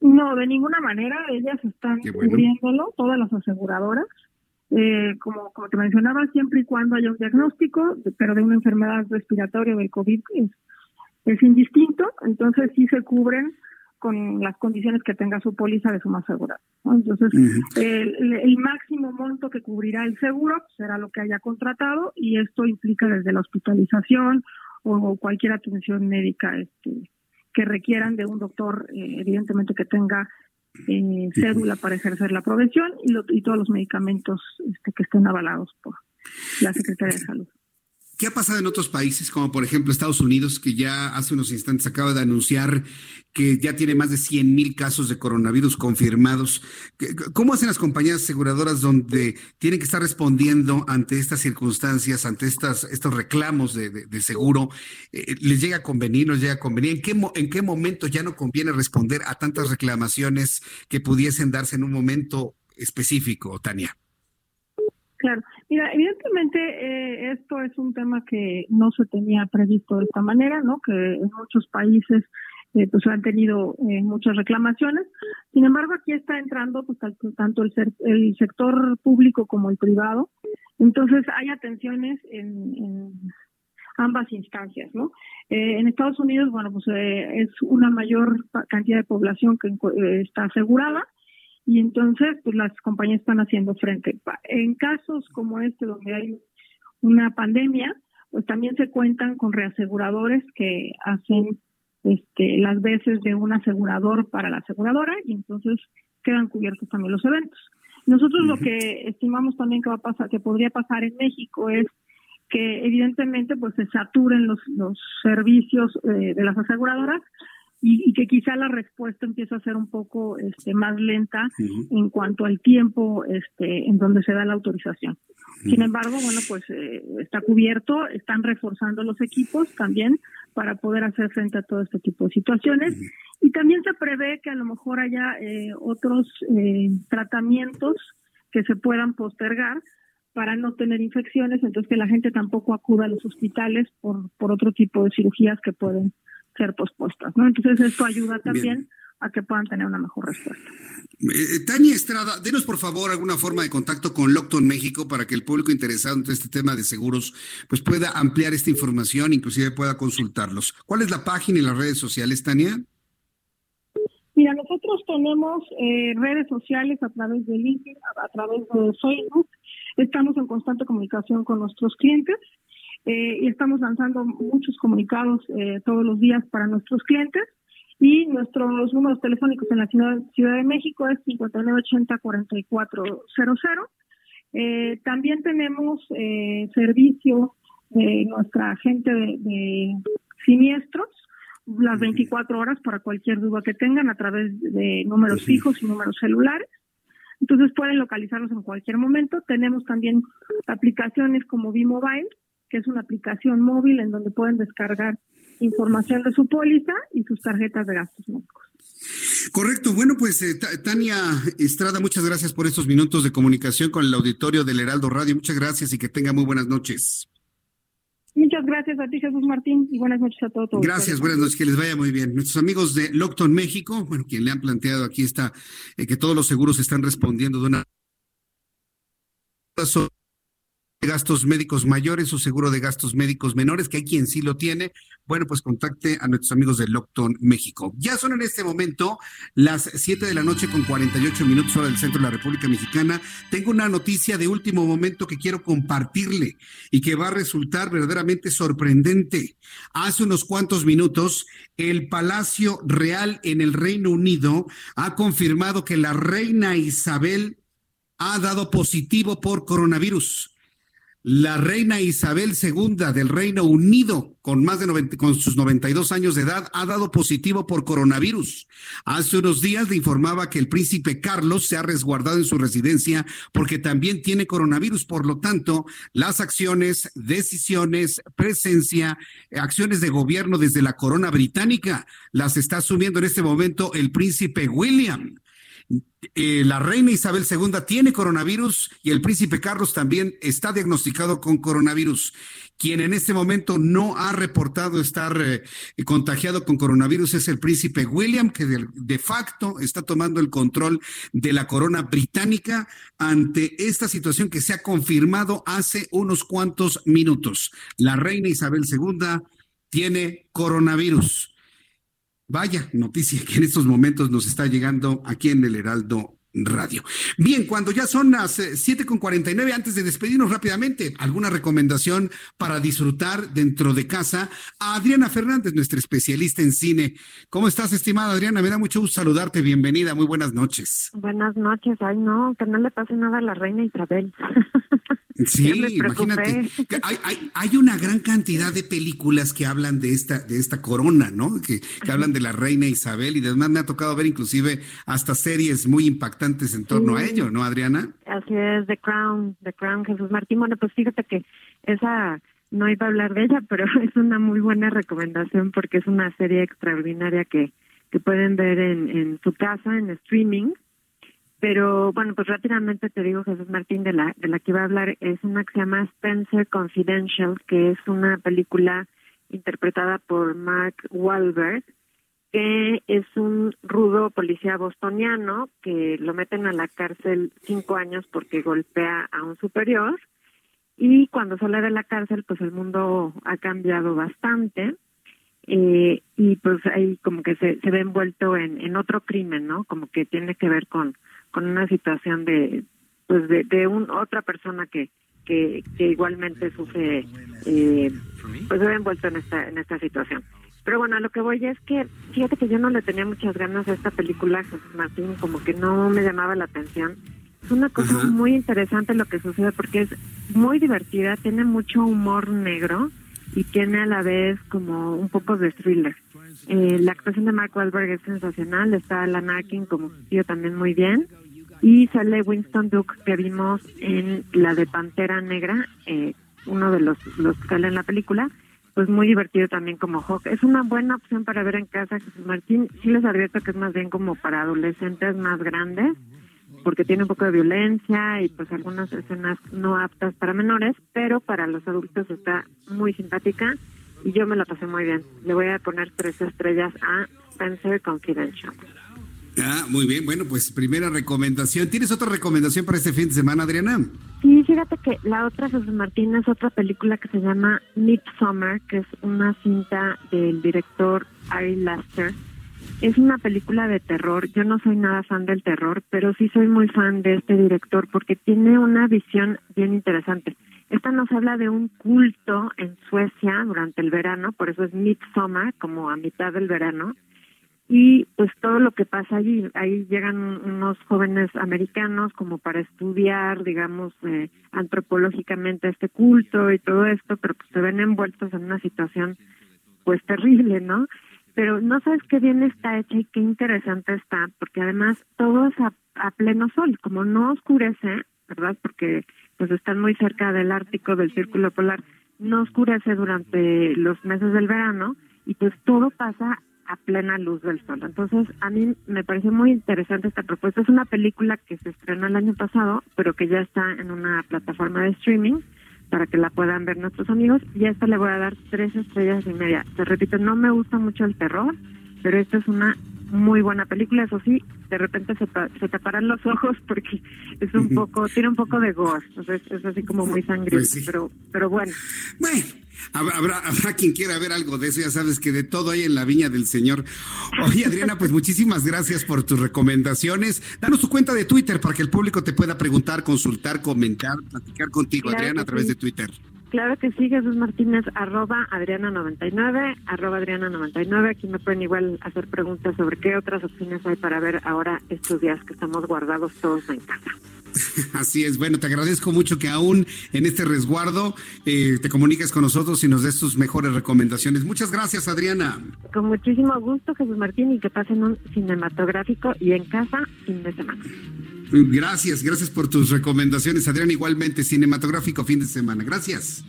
No, de ninguna manera. Ellas están cubriéndolo, todas las aseguradoras. Eh, como, como te mencionaba, siempre y cuando haya un diagnóstico, pero de una enfermedad respiratoria del COVID es, es indistinto, entonces sí se cubren con las condiciones que tenga su póliza de suma asegurada. Entonces, el, máximo monto que cubrirá el seguro será lo que haya contratado y esto implica desde la hospitalización o cualquier atención médica este, que requieran de un doctor, eh, evidentemente que tenga eh, cédula para ejercer la profesión y, y todos los medicamentos este, que estén avalados por la Secretaría de Salud. ¿Qué ha pasado en otros países, como por ejemplo Estados Unidos, que ya hace unos instantes acaba de anunciar que ya tiene más de 100 mil casos de coronavirus confirmados? ¿Cómo hacen las compañías aseguradoras donde tienen que estar respondiendo ante estas circunstancias, ante estas, estos reclamos de, seguro? Eh, ¿Les llega a convenir, nos llega a convenir? ¿En qué, ¿En qué momento ya no conviene responder a tantas reclamaciones que pudiesen darse en un momento específico, Tania? Claro, mira, evidentemente eh, esto es un tema que no se tenía previsto de esta manera, ¿no? Que en muchos países eh, pues han tenido eh, muchas reclamaciones. Sin embargo, aquí está entrando pues tanto el, el sector público como el privado. Entonces hay atenciones en, ambas instancias, ¿no? en Estados Unidos, bueno, pues es una mayor cantidad de población que está asegurada y entonces pues las compañías están haciendo frente. En casos como este donde hay una pandemia, pues también se cuentan con reaseguradores que hacen este, las veces de un asegurador para la aseguradora y entonces quedan cubiertos también los eventos. Nosotros lo que estimamos también que va a pasar, que podría pasar en México es que evidentemente pues se saturen los, los servicios eh, de las aseguradoras y, que quizá la respuesta empieza a ser un poco este, más lenta en cuanto al tiempo este, en donde se da la autorización. Sin embargo, bueno, pues eh, está cubierto, están reforzando los equipos también para poder hacer frente a todo este tipo de situaciones. Y también se prevé que a lo mejor haya eh, otros eh, tratamientos que se puedan postergar para no tener infecciones, entonces que la gente tampoco acuda a los hospitales por, por otro tipo de cirugías que pueden ser pospuestas, ¿no? Entonces esto ayuda también a que puedan tener una mejor respuesta. Eh, Tania Estrada, denos por favor alguna forma de contacto con Lockton México para que el público interesado en este tema de seguros pues pueda ampliar esta información, inclusive pueda consultarlos. ¿Cuál es la página y las redes sociales, Tania? Mira, nosotros tenemos eh, redes sociales a través de LinkedIn, a, través de Facebook. Estamos en constante comunicación con nuestros clientes eh, y estamos lanzando muchos comunicados eh, todos los días para nuestros clientes. Y nuestros números telefónicos en la Ciudad, de México es 5980-4400. Eh, también tenemos eh, servicio de nuestra agente de, siniestros las 24 horas para cualquier duda que tengan a través de números fijos y números celulares. Entonces pueden localizarnos en cualquier momento. Tenemos también aplicaciones como V-Mobile, que es una aplicación móvil en donde pueden descargar información de su póliza y sus tarjetas de gastos médicos. Correcto. Bueno, pues eh, Tania Estrada, muchas gracias por estos minutos de comunicación con el auditorio del Heraldo Radio. Muchas gracias y que tenga muy buenas noches. Muchas gracias a ti, Jesús Martín, y buenas noches a todos. Gracias, buenas noches, que les vaya muy bien. Nuestros amigos de Lockton México, bueno, quien le han planteado aquí está, eh, que todos los seguros están respondiendo de una gastos médicos mayores o seguro de gastos médicos menores, que hay quien sí lo tiene, bueno, pues contacte a nuestros amigos de Lockton México. Ya son en este momento las 7 de la noche con 48 minutos hora del centro de la República Mexicana. Tengo una noticia de último momento que quiero compartirle y que va a resultar verdaderamente sorprendente. Hace unos cuantos minutos, el Palacio Real en el Reino Unido ha confirmado que la reina Isabel ha dado positivo por coronavirus la reina Isabel II del Reino Unido, con más de 90, con sus 92 años de edad, ha dado positivo por coronavirus. Hace unos días le informaba que el príncipe Carlos se ha resguardado en su residencia porque también tiene coronavirus. Por lo tanto, las acciones, decisiones, presencia, acciones de gobierno desde la corona británica las está asumiendo en este momento el príncipe William. Eh, la reina Isabel II tiene coronavirus y el príncipe Carlos también está diagnosticado con coronavirus. Quien en este momento no ha reportado estar eh, contagiado con coronavirus es el príncipe William, que de, facto está tomando el control de la corona británica ante esta situación que se ha confirmado hace unos cuantos minutos. La reina Isabel II tiene coronavirus. Vaya noticia que en estos momentos nos está llegando aquí en el Heraldo Radio. Bien, cuando ya son las 7.49, eh, antes de despedirnos rápidamente, ¿alguna recomendación para disfrutar dentro de casa? A Adriana Fernández, nuestra especialista en cine. ¿Cómo estás, estimada Adriana? Me da mucho gusto saludarte. Bienvenida. Muy buenas noches. Buenas noches. Ay, no, que no le pase nada a la reina Isabel. Sí, imagínate. Hay, hay, hay, una gran cantidad de películas que hablan de esta, de esta corona, ¿no? Que, que hablan de la reina Isabel y además me ha tocado ver inclusive hasta series muy impactantes en torno a ello, ¿no, Adriana? Así es, The Crown, The Crown, Jesús Martín. Bueno, pues fíjate que esa no iba a hablar de ella, pero es una muy buena recomendación porque es una serie extraordinaria que, que pueden ver en, en su casa, en streaming pero bueno, pues rápidamente te digo, Jesús Martín, de la, de la que iba a hablar, es una que se llama Spencer Confidential, que es una película interpretada por Mark Wahlberg, que es un rudo policía bostoniano que lo meten a la cárcel cinco años porque golpea a un superior. Y cuando sale de la cárcel pues el mundo ha cambiado bastante. Eh, y pues ahí como que se, se ve envuelto en, en otro crimen, ¿no? Como que tiene que ver con con una situación de pues de, de un, otra persona que, que, que igualmente sufre eh, pues se ve envuelto en esta en esta situación pero bueno a lo que voy es que fíjate que yo no le tenía muchas ganas a esta película Martín como que no me llamaba la atención. Es una cosa muy interesante lo que sucede porque es muy divertida tiene mucho humor negro y tiene a la vez como un poco de thriller. Eh, la actuación de Mark Wahlberg es sensacional, está Alan Arkin como tío también muy bien. Y sale Winston Duke que vimos en la de Pantera Negra, eh, uno de los, los que sale en la película, pues muy divertido también como Hawk. Es una buena opción para ver en casa, Jesús Martín. Sí les advierto que es más bien como para adolescentes más grandes, porque tiene un poco de violencia y pues algunas escenas no aptas para menores, pero para los adultos está muy simpática y yo me la pasé muy bien. Le voy a poner tres estrellas a Spencer Confidential. Ah, muy bien. Bueno, pues primera recomendación. ¿Tienes otra recomendación para este fin de semana, Adriana? Sí, fíjate que la otra, José Martín, es otra película que se llama Summer, que es una cinta del director Ari Laster. Es una película de terror. Yo no soy nada fan del terror, pero sí soy muy fan de este director porque tiene una visión bien interesante. Esta nos habla de un culto en Suecia durante el verano, por eso es Midsummer, como a mitad del verano y pues todo lo que pasa allí. Ahí llegan unos jóvenes americanos como para estudiar, digamos, eh, antropológicamente este culto y todo esto, pero pues se ven envueltos en una situación pues terrible, ¿no? Pero no sabes qué bien está hecha y qué interesante está, porque además todo es a, a pleno sol, como no oscurece, ¿verdad? Porque pues están muy cerca del Ártico, del Círculo Polar, no oscurece durante los meses del verano y pues todo pasa a plena luz del sol. Entonces, a mí me parece muy interesante esta propuesta. Es una película que se estrenó el año pasado, pero que ya está en una plataforma de streaming para que la puedan ver nuestros amigos. Y a esta le voy a dar tres estrellas y media. Te repito, no me gusta mucho el terror, pero esta es una muy buena película, eso sí, de repente se, se taparán los ojos porque es un poco, tiene un poco de gore, entonces es así como muy sangriento, pues pero, pero bueno. Bueno, Habrá, habrá quien quiera ver algo de eso, ya sabes que de todo hay en la viña del Señor. Oye, Adriana, pues muchísimas gracias por tus recomendaciones. Danos tu cuenta de Twitter para que el público te pueda preguntar, consultar, comentar, platicar contigo, Adriana, a través de Twitter. Claro que sí, Jesús Martínez, arroba Adriana99, arroba Adriana99. Aquí me pueden igual hacer preguntas sobre qué otras opciones hay para ver ahora estos días que estamos guardados todos en casa. Así es, bueno, te agradezco mucho que aún en este resguardo eh, te comuniques con nosotros y nos des tus mejores recomendaciones. Muchas gracias, Adriana. Con muchísimo gusto, Jesús Martín, y que pasen un cinematográfico y en casa fin de semana. Gracias, gracias por tus recomendaciones, Adriana. Igualmente, cinematográfico fin de semana. Gracias.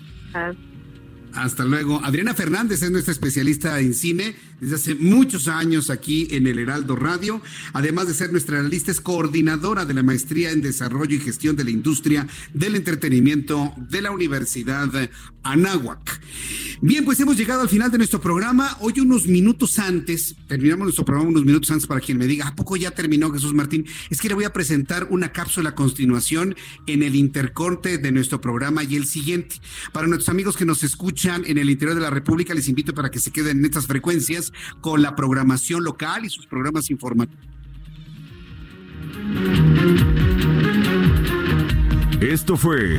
Hasta luego. Adriana Fernández es nuestra especialista en cine desde hace muchos años aquí en el Heraldo Radio. Además de ser nuestra analista, es coordinadora de la maestría en desarrollo y gestión de la industria del entretenimiento de la Universidad Anáhuac. Bien, pues hemos llegado al final de nuestro programa. Hoy unos minutos antes, terminamos nuestro programa unos minutos antes para quien me diga, ¿a poco ya terminó Jesús Martín? Es que le voy a presentar una cápsula a continuación en el intercorte de nuestro programa y el siguiente. Para nuestros amigos que nos escuchan en el interior de la República, les invito para que se queden en estas frecuencias con la programación local y sus programas informativos. Esto fue